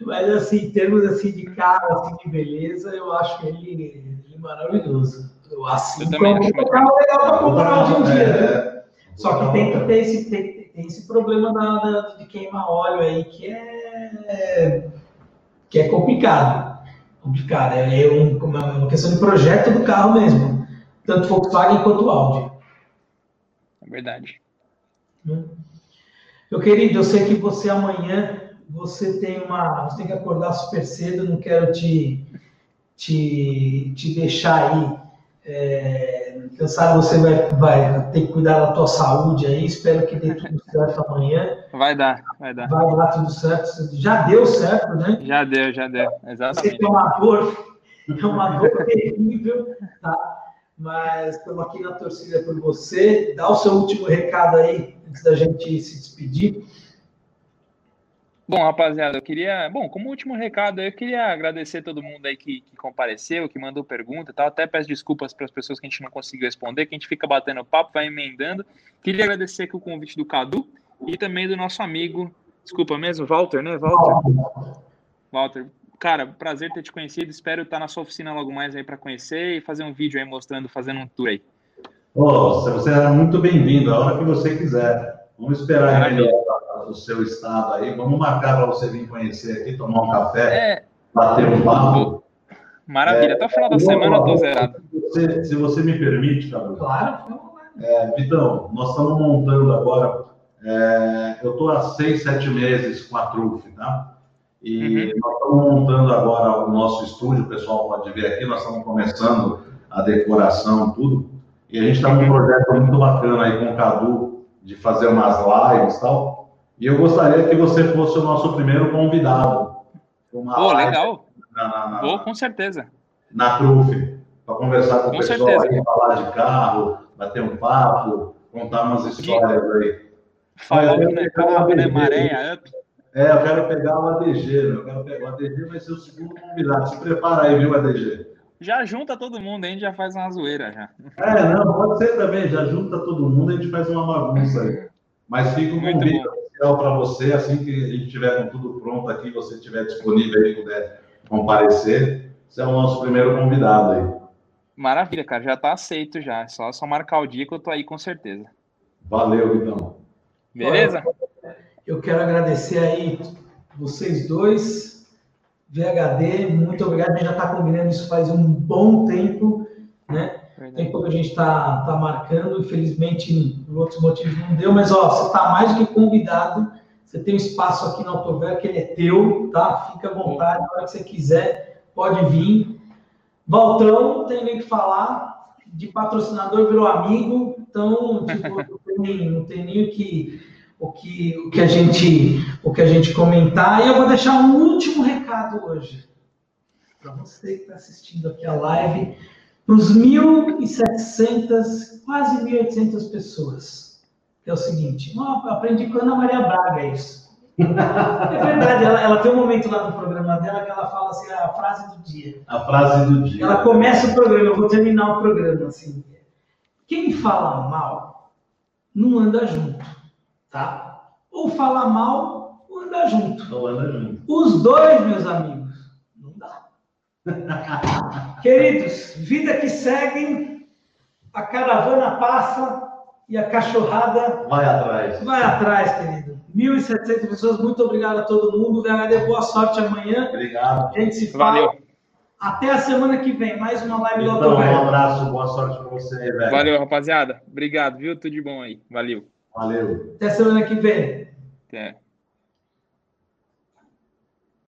Mas, assim, em termos assim, de carro, assim, de beleza, eu acho ele, ele maravilhoso. Assim, eu também acho um carro legal para comprar hoje em dia, né? Só que tem que ter esse, tem, tem esse problema da, da, de queimar óleo aí que é, que é complicado complicado. É, é um, uma questão de projeto do carro mesmo, tanto Volkswagen quanto Audi. É verdade. Hum. Meu querido, eu sei que você amanhã você tem uma, você tem que acordar super cedo. Não quero te te, te deixar aí é, cansado. Você vai, vai ter que cuidar da tua saúde aí. Espero que dê tudo certo amanhã. Vai dar, vai dar. Vai dar tudo certo. Já deu certo, né? Já deu, já deu. Exatamente. Você tem uma dor, é uma dor terrível, tá? Mas estamos aqui na torcida por você. Dá o seu último recado aí, antes da gente se despedir. Bom, rapaziada, eu queria. Bom, como último recado, eu queria agradecer todo mundo aí que, que compareceu, que mandou pergunta e tal. Até peço desculpas para as pessoas que a gente não conseguiu responder, que a gente fica batendo papo, vai emendando. Queria agradecer aqui o convite do Cadu e também do nosso amigo, desculpa mesmo, Walter, né? Walter. Walter, cara, prazer ter te conhecido. Espero estar na sua oficina logo mais aí para conhecer e fazer um vídeo aí mostrando, fazendo um tour aí. Oh, você é muito bem-vindo, a hora que você quiser. Vamos esperar aí do seu estado aí. Vamos marcar para você vir conhecer aqui, tomar um café, é. bater um papo. Maravilha, é, até o final da semana eu tô zerado. Se você, se você me permite, Cadu. Claro. É, Vitão, nós estamos montando agora. É, eu estou há seis, sete meses com a Trufe, tá? E uhum. nós estamos montando agora o nosso estúdio, o pessoal pode ver aqui, nós estamos começando a decoração, tudo. E a gente está com um projeto muito bacana aí com o Cadu, de fazer umas lives e tal. E eu gostaria que você fosse o nosso primeiro convidado. Uma oh, legal. Na, na, na, oh, com certeza. Na Trufe, para conversar com, com o pessoal certeza. aí, falar de carro, bater um papo, contar umas histórias aí. Falou né, carro, né, maré, up. É, eu quero pegar o ADG, eu quero pegar o ADG, vai ser o segundo convidado. Se prepara aí, viu, ADG? Já junta todo mundo, a gente já faz uma zoeira já. É, não, pode ser também, já junta todo mundo, a gente faz uma bagunça aí. Mas fica um convite especial para você, assim que a gente tiver com tudo pronto aqui, você estiver disponível e puder comparecer, você é o nosso primeiro convidado aí. Maravilha, cara, já está aceito já. É só, só marcar o dia que eu tô aí com certeza. Valeu, então. Beleza? Eu quero agradecer aí vocês dois, VHD, muito obrigado. A gente já está combinando isso faz um bom tempo, Tempo que a gente está tá marcando, infelizmente, por outros motivos não deu, mas ó, você está mais do que convidado. Você tem um espaço aqui na Autover que ele é teu, tá? Fica à vontade, na hora que você quiser, pode vir. Valtão, não tem nem que falar, de patrocinador virou amigo, então, tipo, não, tem, não tem nem o que o que, o que a gente o que a gente comentar. E eu vou deixar um último recado hoje para você que está assistindo aqui a live, para os 1.700, quase 1.800 pessoas. É o seguinte, aprendi com a Ana Maria Braga isso. É verdade, ela, ela, tem um momento lá no programa dela que ela fala assim, a frase do dia. A frase do dia. Ela começa o programa, eu vou terminar o programa assim. Quem fala mal não anda junto tá? Ou falar mal ou andar junto. Ou andar junto. Os dois, meus amigos, não dá. Queridos, vida que segue, a caravana passa e a cachorrada vai atrás. Vai atrás, querido. 1.700 pessoas, muito obrigado a todo mundo. VHD, boa sorte amanhã. Obrigado. A gente se fala. Valeu. Até a semana que vem, mais uma live então, do Auto Um abraço, boa sorte para você, velho. Valeu, rapaziada. Obrigado, viu? Tudo de bom aí. Valeu. Valeu. Até semana que vem. Até.